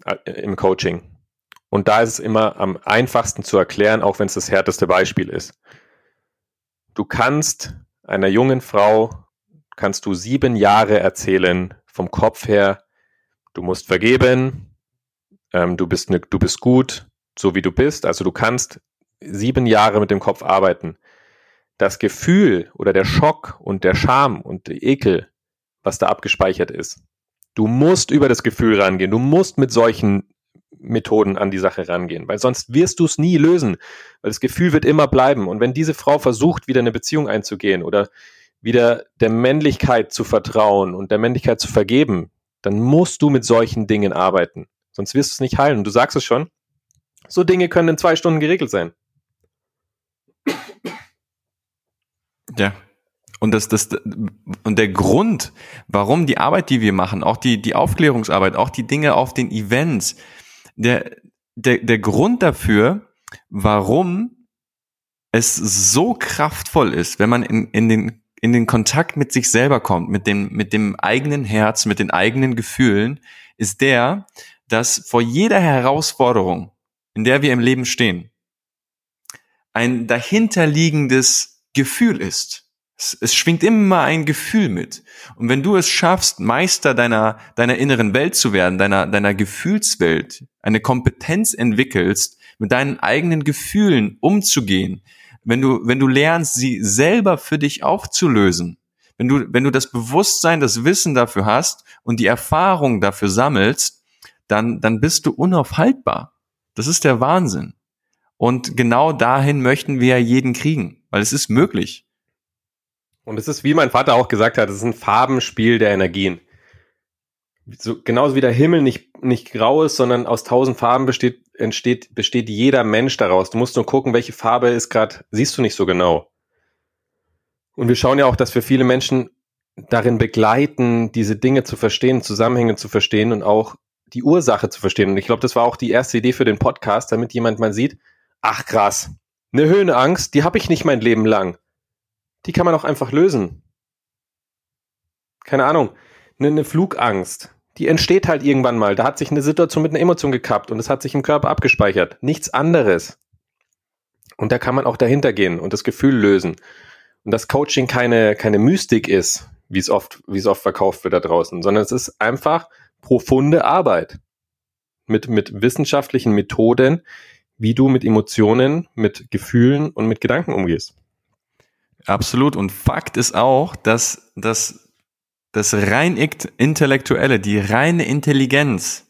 äh, im Coaching. Und da ist es immer am einfachsten zu erklären, auch wenn es das härteste Beispiel ist. Du kannst einer jungen Frau, kannst du sieben Jahre erzählen, vom Kopf her, du musst vergeben, ähm, du, bist ne, du bist gut, so wie du bist. Also du kannst sieben Jahre mit dem Kopf arbeiten. Das Gefühl oder der Schock und der Scham und der Ekel, was da abgespeichert ist, du musst über das Gefühl rangehen. Du musst mit solchen Methoden an die Sache rangehen, weil sonst wirst du es nie lösen, weil das Gefühl wird immer bleiben. Und wenn diese Frau versucht, wieder eine Beziehung einzugehen oder wieder der Männlichkeit zu vertrauen und der Männlichkeit zu vergeben, dann musst du mit solchen Dingen arbeiten. Sonst wirst du es nicht heilen. Und du sagst es schon, so Dinge können in zwei Stunden geregelt sein. Ja. Und das, das, und der Grund, warum die Arbeit, die wir machen, auch die, die Aufklärungsarbeit, auch die Dinge auf den Events, der, der, der Grund dafür, warum es so kraftvoll ist, wenn man in, in, den, in den Kontakt mit sich selber kommt, mit dem, mit dem eigenen Herz, mit den eigenen Gefühlen, ist der, dass vor jeder Herausforderung, in der wir im Leben stehen, ein dahinterliegendes Gefühl ist. Es, es, schwingt immer ein Gefühl mit. Und wenn du es schaffst, Meister deiner, deiner inneren Welt zu werden, deiner, deiner Gefühlswelt, eine Kompetenz entwickelst, mit deinen eigenen Gefühlen umzugehen, wenn du, wenn du lernst, sie selber für dich aufzulösen, wenn du, wenn du das Bewusstsein, das Wissen dafür hast und die Erfahrung dafür sammelst, dann, dann bist du unaufhaltbar. Das ist der Wahnsinn. Und genau dahin möchten wir jeden kriegen, weil es ist möglich. Und es ist, wie mein Vater auch gesagt hat, es ist ein Farbenspiel der Energien. So, genauso wie der Himmel nicht, nicht grau ist, sondern aus tausend Farben besteht, entsteht, besteht jeder Mensch daraus. Du musst nur gucken, welche Farbe ist gerade, siehst du nicht so genau. Und wir schauen ja auch, dass wir viele Menschen darin begleiten, diese Dinge zu verstehen, Zusammenhänge zu verstehen und auch die Ursache zu verstehen. Und ich glaube, das war auch die erste Idee für den Podcast, damit jemand mal sieht, ach krass, eine Höhenangst, die habe ich nicht mein Leben lang die kann man auch einfach lösen. Keine Ahnung, eine, eine Flugangst, die entsteht halt irgendwann mal. Da hat sich eine Situation mit einer Emotion gekappt und es hat sich im Körper abgespeichert. Nichts anderes. Und da kann man auch dahinter gehen und das Gefühl lösen. Und dass Coaching keine, keine Mystik ist, wie es oft, wie es oft verkauft wird da draußen, sondern es ist einfach profunde Arbeit mit, mit wissenschaftlichen Methoden, wie du mit Emotionen, mit Gefühlen und mit Gedanken umgehst. Absolut. Und Fakt ist auch, dass, dass das rein intellektuelle, die reine Intelligenz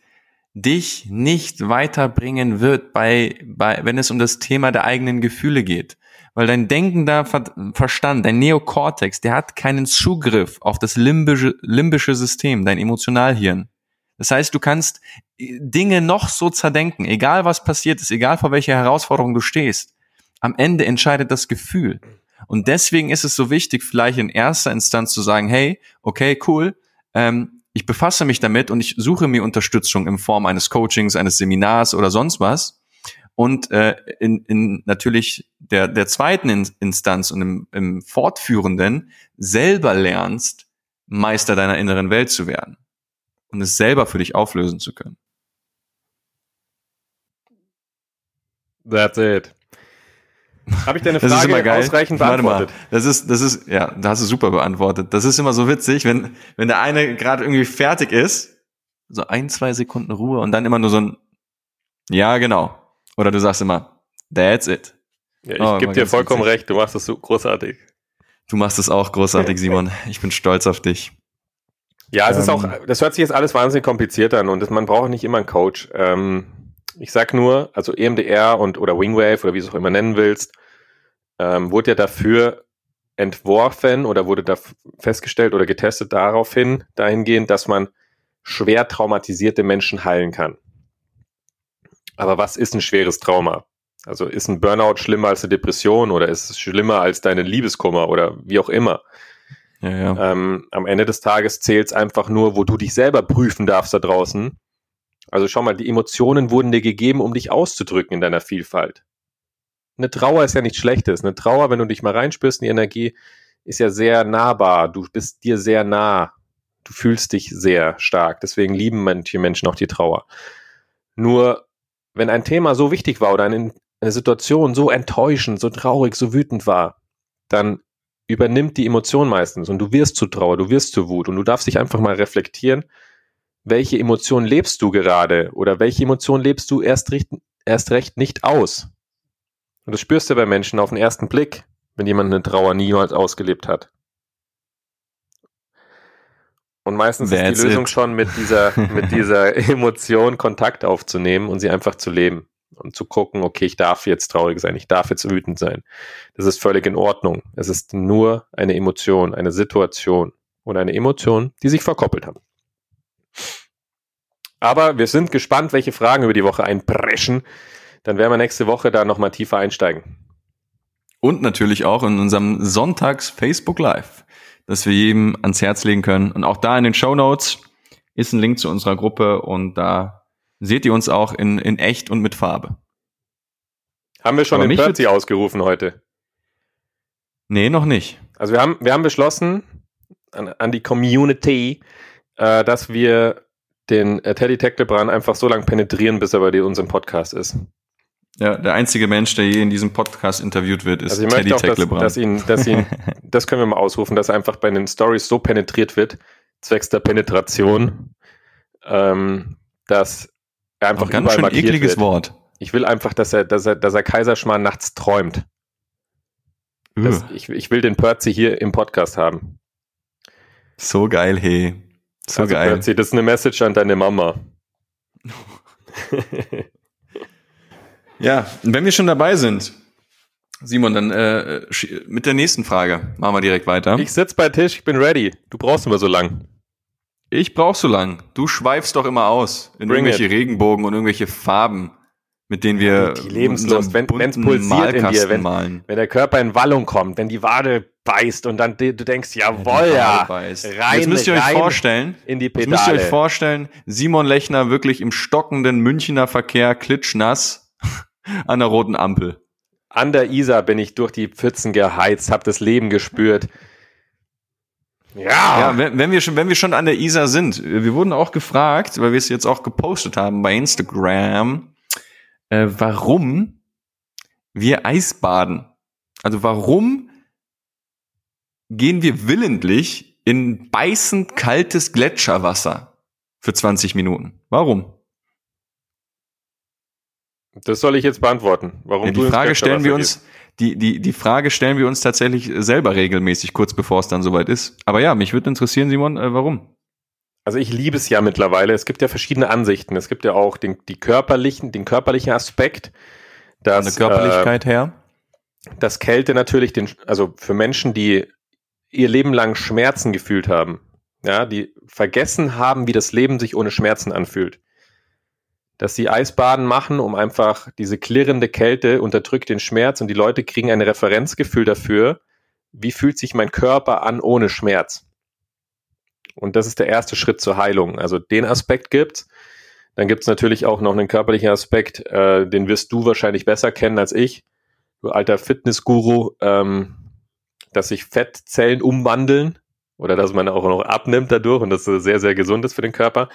dich nicht weiterbringen wird bei, bei, wenn es um das Thema der eigenen Gefühle geht. Weil dein denkender Verstand, dein Neokortex, der hat keinen Zugriff auf das limbische, limbische System, dein Emotionalhirn. Das heißt, du kannst äh, Dinge noch so zerdenken, egal was passiert ist, egal vor welcher Herausforderung du stehst. Am Ende entscheidet das Gefühl. Und deswegen ist es so wichtig, vielleicht in erster Instanz zu sagen, hey, okay, cool, ähm, ich befasse mich damit und ich suche mir Unterstützung in Form eines Coachings, eines Seminars oder sonst was. Und äh, in, in natürlich der, der zweiten Instanz und im, im Fortführenden selber lernst, Meister deiner inneren Welt zu werden und es selber für dich auflösen zu können. That's it. Habe ich deine Frage das ist immer geil. ausreichend beantwortet? Mal, das ist, das ist, ja, da hast du super beantwortet. Das ist immer so witzig, wenn, wenn der eine gerade irgendwie fertig ist, so ein, zwei Sekunden Ruhe und dann immer nur so ein, ja, genau. Oder du sagst immer, that's it. Ja, ich oh, gebe dir vollkommen witzig. recht, du machst das so großartig. Du machst es auch großartig, Simon. Ich bin stolz auf dich. Ja, es ähm, ist auch, das hört sich jetzt alles wahnsinnig kompliziert an und das, man braucht nicht immer einen Coach. Ähm, ich sag nur, also EMDR und oder Wingwave oder wie du es auch immer nennen willst, ähm, wurde ja dafür entworfen oder wurde da festgestellt oder getestet daraufhin, dahingehend, dass man schwer traumatisierte Menschen heilen kann. Aber was ist ein schweres Trauma? Also ist ein Burnout schlimmer als eine Depression oder ist es schlimmer als deine Liebeskummer oder wie auch immer? Ja, ja. Ähm, am Ende des Tages zählt es einfach nur, wo du dich selber prüfen darfst da draußen. Also schau mal, die Emotionen wurden dir gegeben, um dich auszudrücken in deiner Vielfalt. Eine Trauer ist ja nichts Schlechtes. Eine Trauer, wenn du dich mal reinspürst in die Energie, ist ja sehr nahbar. Du bist dir sehr nah. Du fühlst dich sehr stark. Deswegen lieben manche Menschen auch die Trauer. Nur, wenn ein Thema so wichtig war oder eine, eine Situation so enttäuschend, so traurig, so wütend war, dann übernimmt die Emotion meistens und du wirst zu Trauer, du wirst zu Wut und du darfst dich einfach mal reflektieren, welche Emotion lebst du gerade oder welche Emotion lebst du erst, recht, erst recht nicht aus. Und das spürst du bei Menschen auf den ersten Blick, wenn jemand eine Trauer niemals ausgelebt hat. Und meistens That's ist die Lösung it. schon mit dieser, mit dieser Emotion Kontakt aufzunehmen und sie einfach zu leben und zu gucken, okay, ich darf jetzt traurig sein, ich darf jetzt wütend sein. Das ist völlig in Ordnung. Es ist nur eine Emotion, eine Situation und eine Emotion, die sich verkoppelt haben. Aber wir sind gespannt, welche Fragen über die Woche einpreschen. Dann werden wir nächste Woche da nochmal tiefer einsteigen. Und natürlich auch in unserem Sonntags Facebook Live, das wir jedem ans Herz legen können. Und auch da in den Show Notes ist ein Link zu unserer Gruppe und da seht ihr uns auch in, in echt und mit Farbe. Haben wir schon Aber den Percy ausgerufen heute? Nee, noch nicht. Also wir haben, wir haben beschlossen an, an die Community, äh, dass wir den äh, Teddy Tecklebrand einfach so lange penetrieren, bis er bei unserem Podcast ist. Ja, der einzige Mensch, der je in diesem Podcast interviewt wird, ist also ich Teddy möchte auch, Tecklebrand. Dass, dass ihn, dass ihn, das können wir mal ausrufen, dass er einfach bei den Stories so penetriert wird, zwecks der Penetration, ähm, dass einfach Auch ganz schön ekliges wird. Wort. Ich will einfach, dass er, dass er, dass er Kaiserschmarrn nachts träumt. Das, ich, ich will den Percy hier im Podcast haben. So geil, hey. So also geil. Percy, das ist eine Message an deine Mama. ja, wenn wir schon dabei sind, Simon, dann äh, mit der nächsten Frage machen wir direkt weiter. Ich sitze bei Tisch, ich bin ready. Du brauchst immer so lang. Ich brauch so lang. Du schweifst doch immer aus in Bring irgendwelche it. Regenbogen und irgendwelche Farben, mit denen wir die Lebenslust, wenn es pulsiert in dir, wenn, malen. wenn der Körper in Wallung kommt, wenn die Wade beißt und dann du denkst, jawohl, ja, rein, Jetzt müsst ihr euch vorstellen, in die Pedale. Jetzt müsst ihr euch vorstellen, Simon Lechner wirklich im stockenden Münchner Verkehr klitschnass an der roten Ampel. An der Isar bin ich durch die Pfützen geheizt, hab das Leben gespürt. Ja. ja wenn, wenn, wir schon, wenn wir schon an der Isar sind, wir wurden auch gefragt, weil wir es jetzt auch gepostet haben bei Instagram, äh, warum wir Eisbaden. Also warum gehen wir willentlich in beißend kaltes Gletscherwasser für 20 Minuten? Warum? Das soll ich jetzt beantworten. Warum ja, die Frage stellen wir uns, die, die, die Frage stellen wir uns tatsächlich selber regelmäßig, kurz bevor es dann soweit ist. Aber ja, mich würde interessieren, Simon, äh, warum? Also ich liebe es ja mittlerweile. Es gibt ja verschiedene Ansichten. Es gibt ja auch den, die körperlichen, den körperlichen Aspekt. Dass, Von der Körperlichkeit äh, her? Dass Kälte natürlich den, also für Menschen, die ihr Leben lang Schmerzen gefühlt haben, ja, die vergessen haben, wie das Leben sich ohne Schmerzen anfühlt. Dass sie Eisbaden machen, um einfach diese klirrende Kälte unterdrückt den Schmerz und die Leute kriegen ein Referenzgefühl dafür, wie fühlt sich mein Körper an ohne Schmerz. Und das ist der erste Schritt zur Heilung. Also den Aspekt gibt's. Dann gibt's natürlich auch noch einen körperlichen Aspekt, äh, den wirst du wahrscheinlich besser kennen als ich. Du alter Fitnessguru, ähm, dass sich Fettzellen umwandeln oder dass man auch noch abnimmt dadurch und das sehr, sehr gesund ist für den Körper.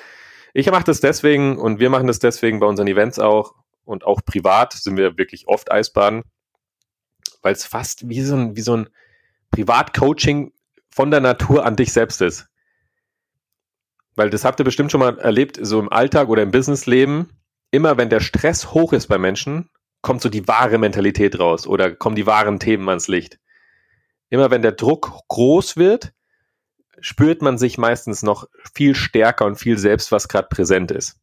Ich mache das deswegen und wir machen das deswegen bei unseren Events auch und auch privat sind wir wirklich oft Eisbaden, weil es fast wie so ein, wie so ein Privatcoaching von der Natur an dich selbst ist. Weil das habt ihr bestimmt schon mal erlebt, so im Alltag oder im Businessleben. Immer wenn der Stress hoch ist bei Menschen, kommt so die wahre Mentalität raus oder kommen die wahren Themen ans Licht. Immer wenn der Druck groß wird, spürt man sich meistens noch viel stärker und viel selbst, was gerade präsent ist.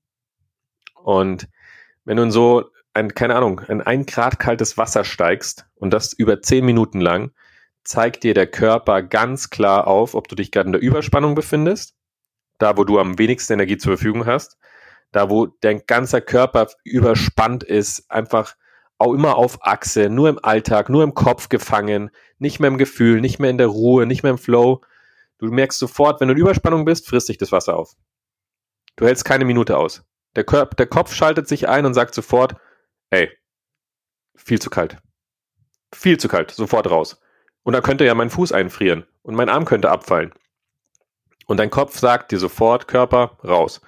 Und wenn du in so ein, keine Ahnung, in ein Grad kaltes Wasser steigst und das über zehn Minuten lang, zeigt dir der Körper ganz klar auf, ob du dich gerade in der Überspannung befindest, da wo du am wenigsten Energie zur Verfügung hast, da wo dein ganzer Körper überspannt ist, einfach auch immer auf Achse, nur im Alltag, nur im Kopf gefangen, nicht mehr im Gefühl, nicht mehr in der Ruhe, nicht mehr im Flow. Du merkst sofort, wenn du in Überspannung bist, frisst sich das Wasser auf. Du hältst keine Minute aus. Der, Körper, der Kopf schaltet sich ein und sagt sofort, ey, viel zu kalt. Viel zu kalt, sofort raus. Und da könnte ja mein Fuß einfrieren und mein Arm könnte abfallen. Und dein Kopf sagt dir sofort, Körper, raus.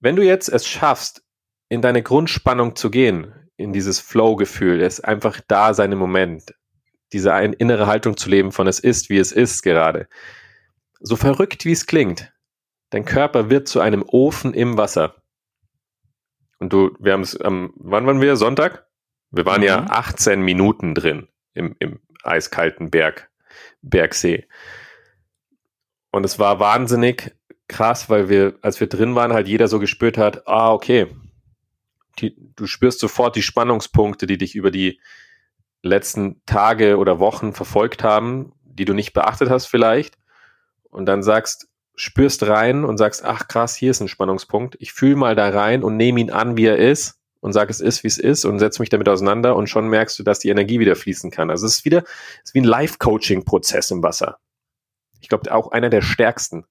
Wenn du jetzt es schaffst, in deine Grundspannung zu gehen, in dieses Flow-Gefühl, es einfach da sein im Moment, diese innere Haltung zu leben von es ist, wie es ist gerade. So verrückt, wie es klingt, dein Körper wird zu einem Ofen im Wasser. Und du, wir haben es am, wann waren wir? Sonntag? Wir waren mhm. ja 18 Minuten drin im, im eiskalten Berg, Bergsee. Und es war wahnsinnig krass, weil wir, als wir drin waren, halt jeder so gespürt hat, ah, okay, die, du spürst sofort die Spannungspunkte, die dich über die letzten Tage oder Wochen verfolgt haben, die du nicht beachtet hast vielleicht. Und dann sagst, spürst rein und sagst, ach krass, hier ist ein Spannungspunkt. Ich fühle mal da rein und nehme ihn an, wie er ist und sag, es ist, wie es ist und setze mich damit auseinander und schon merkst du, dass die Energie wieder fließen kann. Also es ist wieder, es ist wie ein Life-Coaching-Prozess im Wasser. Ich glaube, auch einer der stärksten.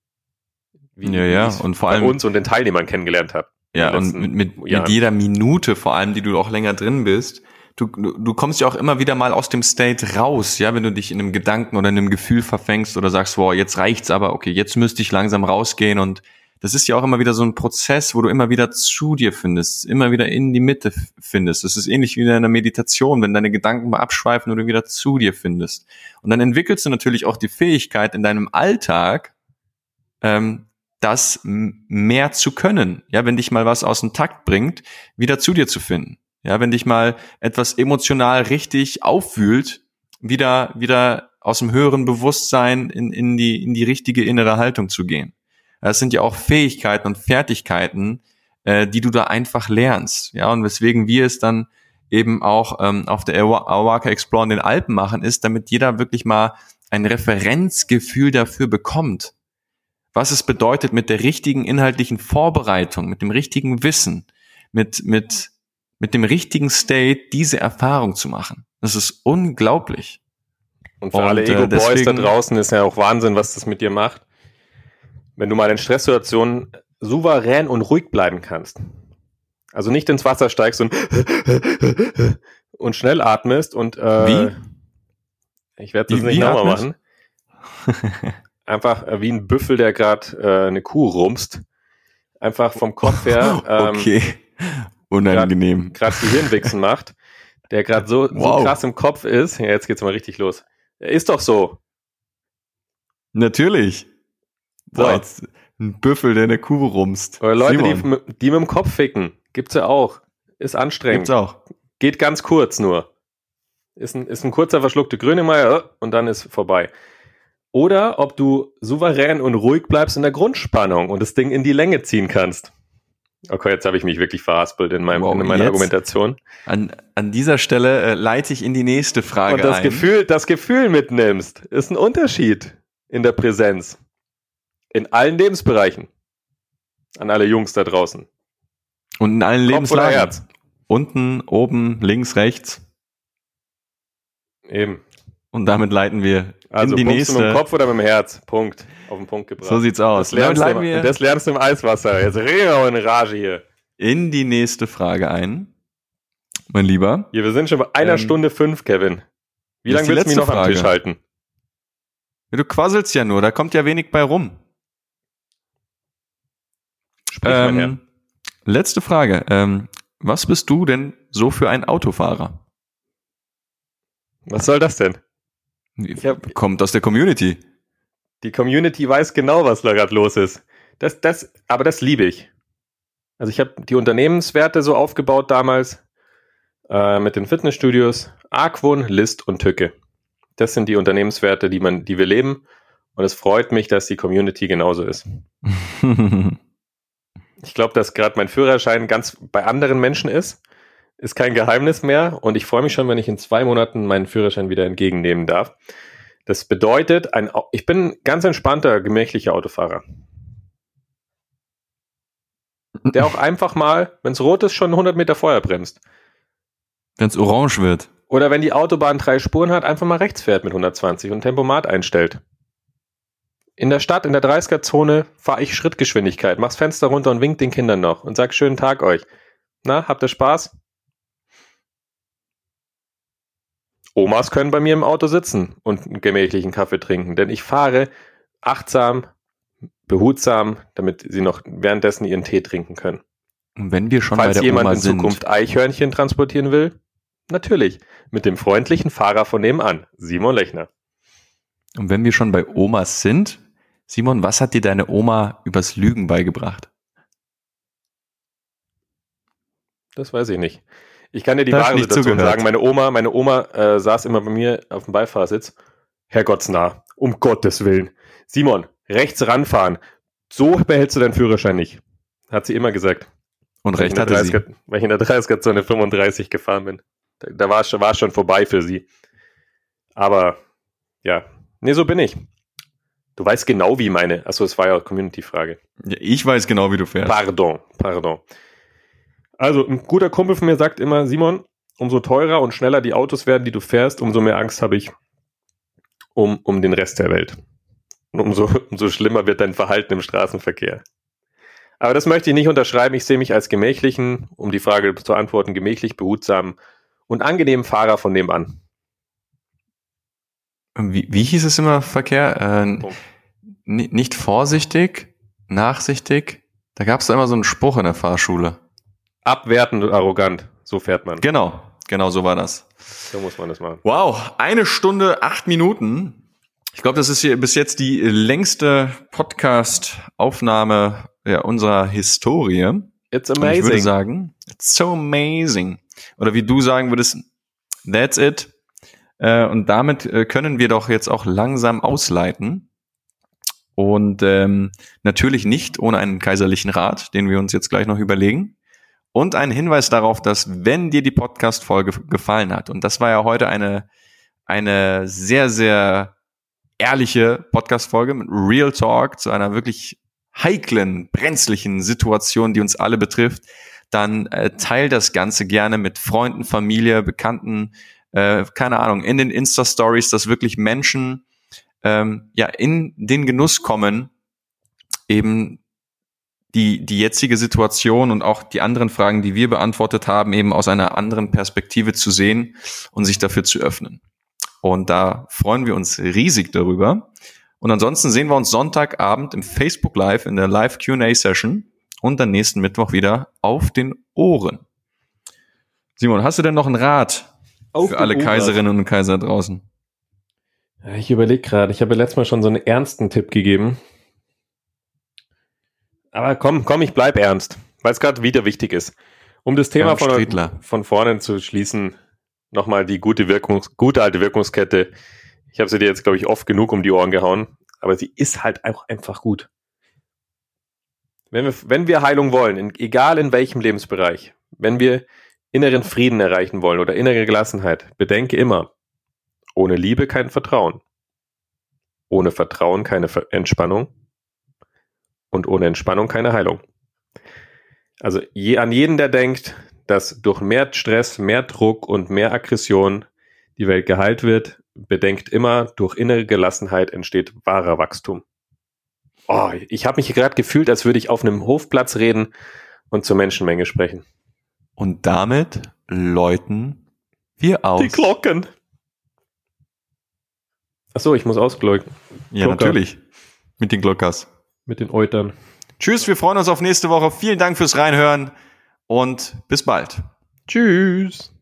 Wie, ja, ja, und vor allem uns und den Teilnehmern kennengelernt habe. Ja, und mit, mit, mit jeder Minute vor allem, die du auch länger drin bist, du, du kommst ja auch immer wieder mal aus dem State raus, ja, wenn du dich in einem Gedanken oder in einem Gefühl verfängst oder sagst, wow, jetzt reicht's aber, okay, jetzt müsste ich langsam rausgehen und das ist ja auch immer wieder so ein Prozess, wo du immer wieder zu dir findest, immer wieder in die Mitte findest. Das ist ähnlich wie in einer Meditation, wenn deine Gedanken mal abschweifen du wieder zu dir findest. Und dann entwickelst du natürlich auch die Fähigkeit in deinem Alltag, ähm, das mehr zu können. Ja, wenn dich mal was aus dem Takt bringt, wieder zu dir zu finden. Ja, wenn dich mal etwas emotional richtig aufwühlt, wieder, wieder aus dem höheren Bewusstsein in, in die, in die richtige innere Haltung zu gehen. Das sind ja auch Fähigkeiten und Fertigkeiten, äh, die du da einfach lernst. Ja, und weswegen wir es dann eben auch ähm, auf der Awaka Explore in den Alpen machen, ist, damit jeder wirklich mal ein Referenzgefühl dafür bekommt, was es bedeutet, mit der richtigen inhaltlichen Vorbereitung, mit dem richtigen Wissen, mit, mit, mit dem richtigen State diese Erfahrung zu machen. Das ist unglaublich. Und für Und, alle äh, Ego-Boys da draußen ist ja auch Wahnsinn, was das mit dir macht wenn du mal in Stresssituationen souverän und ruhig bleiben kannst. Also nicht ins Wasser steigst und, und schnell atmest und äh, wie? Ich werde das wie, nicht nochmal machen. Einfach äh, wie ein Büffel, der gerade äh, eine Kuh rumst. Einfach vom Kopf her. Ähm, okay. Unangenehm. Gerade Gehirnwichsen macht. Der gerade so, wow. so krass im Kopf ist. Ja, jetzt geht's mal richtig los. Er ist doch so. Natürlich. Boah, jetzt ein Büffel, der eine Kuh rumst. Oder Leute, die, die, mit dem Kopf ficken. Gibt's ja auch. Ist anstrengend. Gibt's auch. Geht ganz kurz nur. ist ein, ist ein kurzer verschluckte Grönemeyer und dann ist vorbei. Oder ob du souverän und ruhig bleibst in der Grundspannung und das Ding in die Länge ziehen kannst. Okay, jetzt habe ich mich wirklich verhaspelt in, meinem, Wow, in meiner jetzt? Argumentation. An, an dieser Stelle äh, leite ich in die nächste Frage Und das ein. Gefühl, das Gefühl mitnimmst, ist ein Unterschied in der Präsenz. In allen Lebensbereichen. An alle Jungs da draußen. Und in allen Kopf Lebenslagen. Unten, oben, links, rechts. Eben. Und damit leiten wir Also in die pumpst du mit dem nächste. Kopf oder mit dem Herz? Punkt. Auf den Punkt gebracht. So sieht's aus. das lernst, du, wir das lernst du im Eiswasser. Jetzt reden wir in Rage hier. in die nächste Frage ein. Mein Lieber. Hier, wir sind schon bei einer Ähm, Stunde fünf, Kevin. Wie lange willst du mich noch am Frage. Tisch halten? Du quasselst ja nur, da kommt ja wenig bei rum. Sprich. Ähm, letzte Frage. Ähm, was bist du denn so für ein Autofahrer? Was soll das denn? Hab- Kommt aus der Community. Die Community weiß genau, was da gerade los ist. Das, das, aber das liebe ich. Also ich habe die Unternehmenswerte so aufgebaut damals äh, mit den Fitnessstudios. Argwohn, List und Tücke. Das sind die Unternehmenswerte, die man, die wir leben. Und es freut mich, dass die Community genauso ist. Ich glaube, dass gerade mein Führerschein ganz bei anderen Menschen ist. Ist kein Geheimnis mehr. Und ich freue mich schon, wenn ich in zwei Monaten meinen Führerschein wieder entgegennehmen darf. Das bedeutet, ein, ich bin ein ganz entspannter, gemächlicher Autofahrer. Der auch einfach mal, wenn es rot ist, schon 100 Meter vorher bremst. Wenn es orange wird. Oder wenn die Autobahn drei Spuren hat, einfach mal rechts fährt mit 120 und Tempomat einstellt. In der Stadt, in der 30er-Zone, fahre ich Schrittgeschwindigkeit, mach's Fenster runter und wink den Kindern noch und sag schönen Tag euch. Na, habt ihr Spaß? Omas können bei mir im Auto sitzen und einen gemächlichen Kaffee trinken, denn ich fahre achtsam, behutsam, damit sie noch währenddessen ihren Tee trinken können. Und wenn wir schon bei Falls der jemand Oma in sind, Zukunft Eichhörnchen transportieren will, natürlich mit dem freundlichen Fahrer von nebenan, Simon Lechner. und wenn wir schon bei Omas sind, Simon, was hat dir deine Oma übers Lügen beigebracht? Das weiß ich nicht. Ich kann dir die Da hast wahre Situation zugehört. sagen. Meine Oma, meine Oma äh, saß immer bei mir auf dem Beifahrersitz. Herrgottsnah, um Gottes Willen. Simon, rechts ranfahren. So behältst du deinen Führerschein nicht. Hat sie immer gesagt. Und recht hatte sie. 30er Weil ich in der 30er-Zone 35 gefahren bin. Da, da war es schon, war schon vorbei für sie. Aber, ja. Nee, so bin ich. Du weißt genau, wie meine. Achso, es war ja Community-Frage. Ja, ich weiß genau, wie du fährst. Pardon, pardon. Also, ein guter Kumpel von mir sagt immer, Simon, umso teurer und schneller die Autos werden, die du fährst, umso mehr Angst habe ich um, um den Rest der Welt. Und umso, umso schlimmer wird dein Verhalten im Straßenverkehr. Aber das möchte ich nicht unterschreiben. Ich sehe mich als gemächlichen, um die Frage zu antworten, gemächlich, behutsam und angenehmen Fahrer von nebenan. Wie, wie hieß es immer Verkehr? Äh, nicht vorsichtig, nachsichtig. Da gab es da immer so einen Spruch in der Fahrschule. Abwertend und arrogant. So fährt man. Genau, genau so war das. So muss man das machen. Wow, eine Stunde, acht Minuten. Ich glaube, das ist hier bis jetzt die längste Podcast-Aufnahme ja, unserer Historie. It's Und ich würde amazing. sagen, it's so amazing. Oder wie du sagen würdest, that's it. Äh, und damit äh, können wir doch jetzt auch langsam ausleiten. Und ähm, natürlich nicht ohne einen kaiserlichen Rat, den wir uns jetzt gleich noch überlegen. Und ein Hinweis darauf, dass wenn dir die Podcast-Folge gefallen hat, und das war ja heute eine, eine sehr, sehr ehrliche Podcast-Folge mit Real Talk zu einer wirklich heiklen, brenzlichen Situation, die uns alle betrifft, dann äh, teil das Ganze gerne mit Freunden, Familie, Bekannten, äh, keine Ahnung, in den Insta-Stories, dass wirklich Menschen ähm, ja in den Genuss kommen, eben die, die jetzige Situation und auch die anderen Fragen, die wir beantwortet haben, eben aus einer anderen Perspektive zu sehen und sich dafür zu öffnen. Und da freuen wir uns riesig darüber. Und ansonsten sehen wir uns Sonntagabend im Facebook Live in der Live Q&A Session und dann nächsten Mittwoch wieder auf den Ohren. Simon, hast du denn noch einen Rat Auf für alle Ohren. Kaiserinnen und Kaiser draußen? Ich überlege gerade, ich habe ja letztes Mal schon so einen ernsten Tipp gegeben. Aber komm, komm, ich bleib ernst, weil es gerade wieder wichtig ist. Um das Thema von, von vorne zu schließen, nochmal die gute, Wirkungs gute alte Wirkungskette. Ich habe sie dir jetzt, glaube ich, oft genug um die Ohren gehauen, aber sie ist halt auch einfach gut. Wenn wir, wenn wir Heilung wollen, in, egal in welchem Lebensbereich, wenn wir inneren Frieden erreichen wollen oder innere Gelassenheit, bedenke immer, ohne Liebe kein Vertrauen, ohne Vertrauen keine Entspannung und ohne Entspannung keine Heilung. Also je, an jeden, der denkt, dass durch mehr Stress, mehr Druck und mehr Aggression die Welt geheilt wird, bedenkt immer, durch innere Gelassenheit entsteht wahrer Wachstum. Oh, ich habe mich gerade gefühlt, als würde ich auf einem Hofplatz reden und zur Menschenmenge sprechen. Und damit läuten wir aus. Die Glocken. Ach so, ich muss ausglocken. Ja, natürlich. Mit den Glockers. Mit den Eutern. Tschüss, wir freuen uns auf nächste Woche. Vielen Dank fürs Reinhören und bis bald. Tschüss.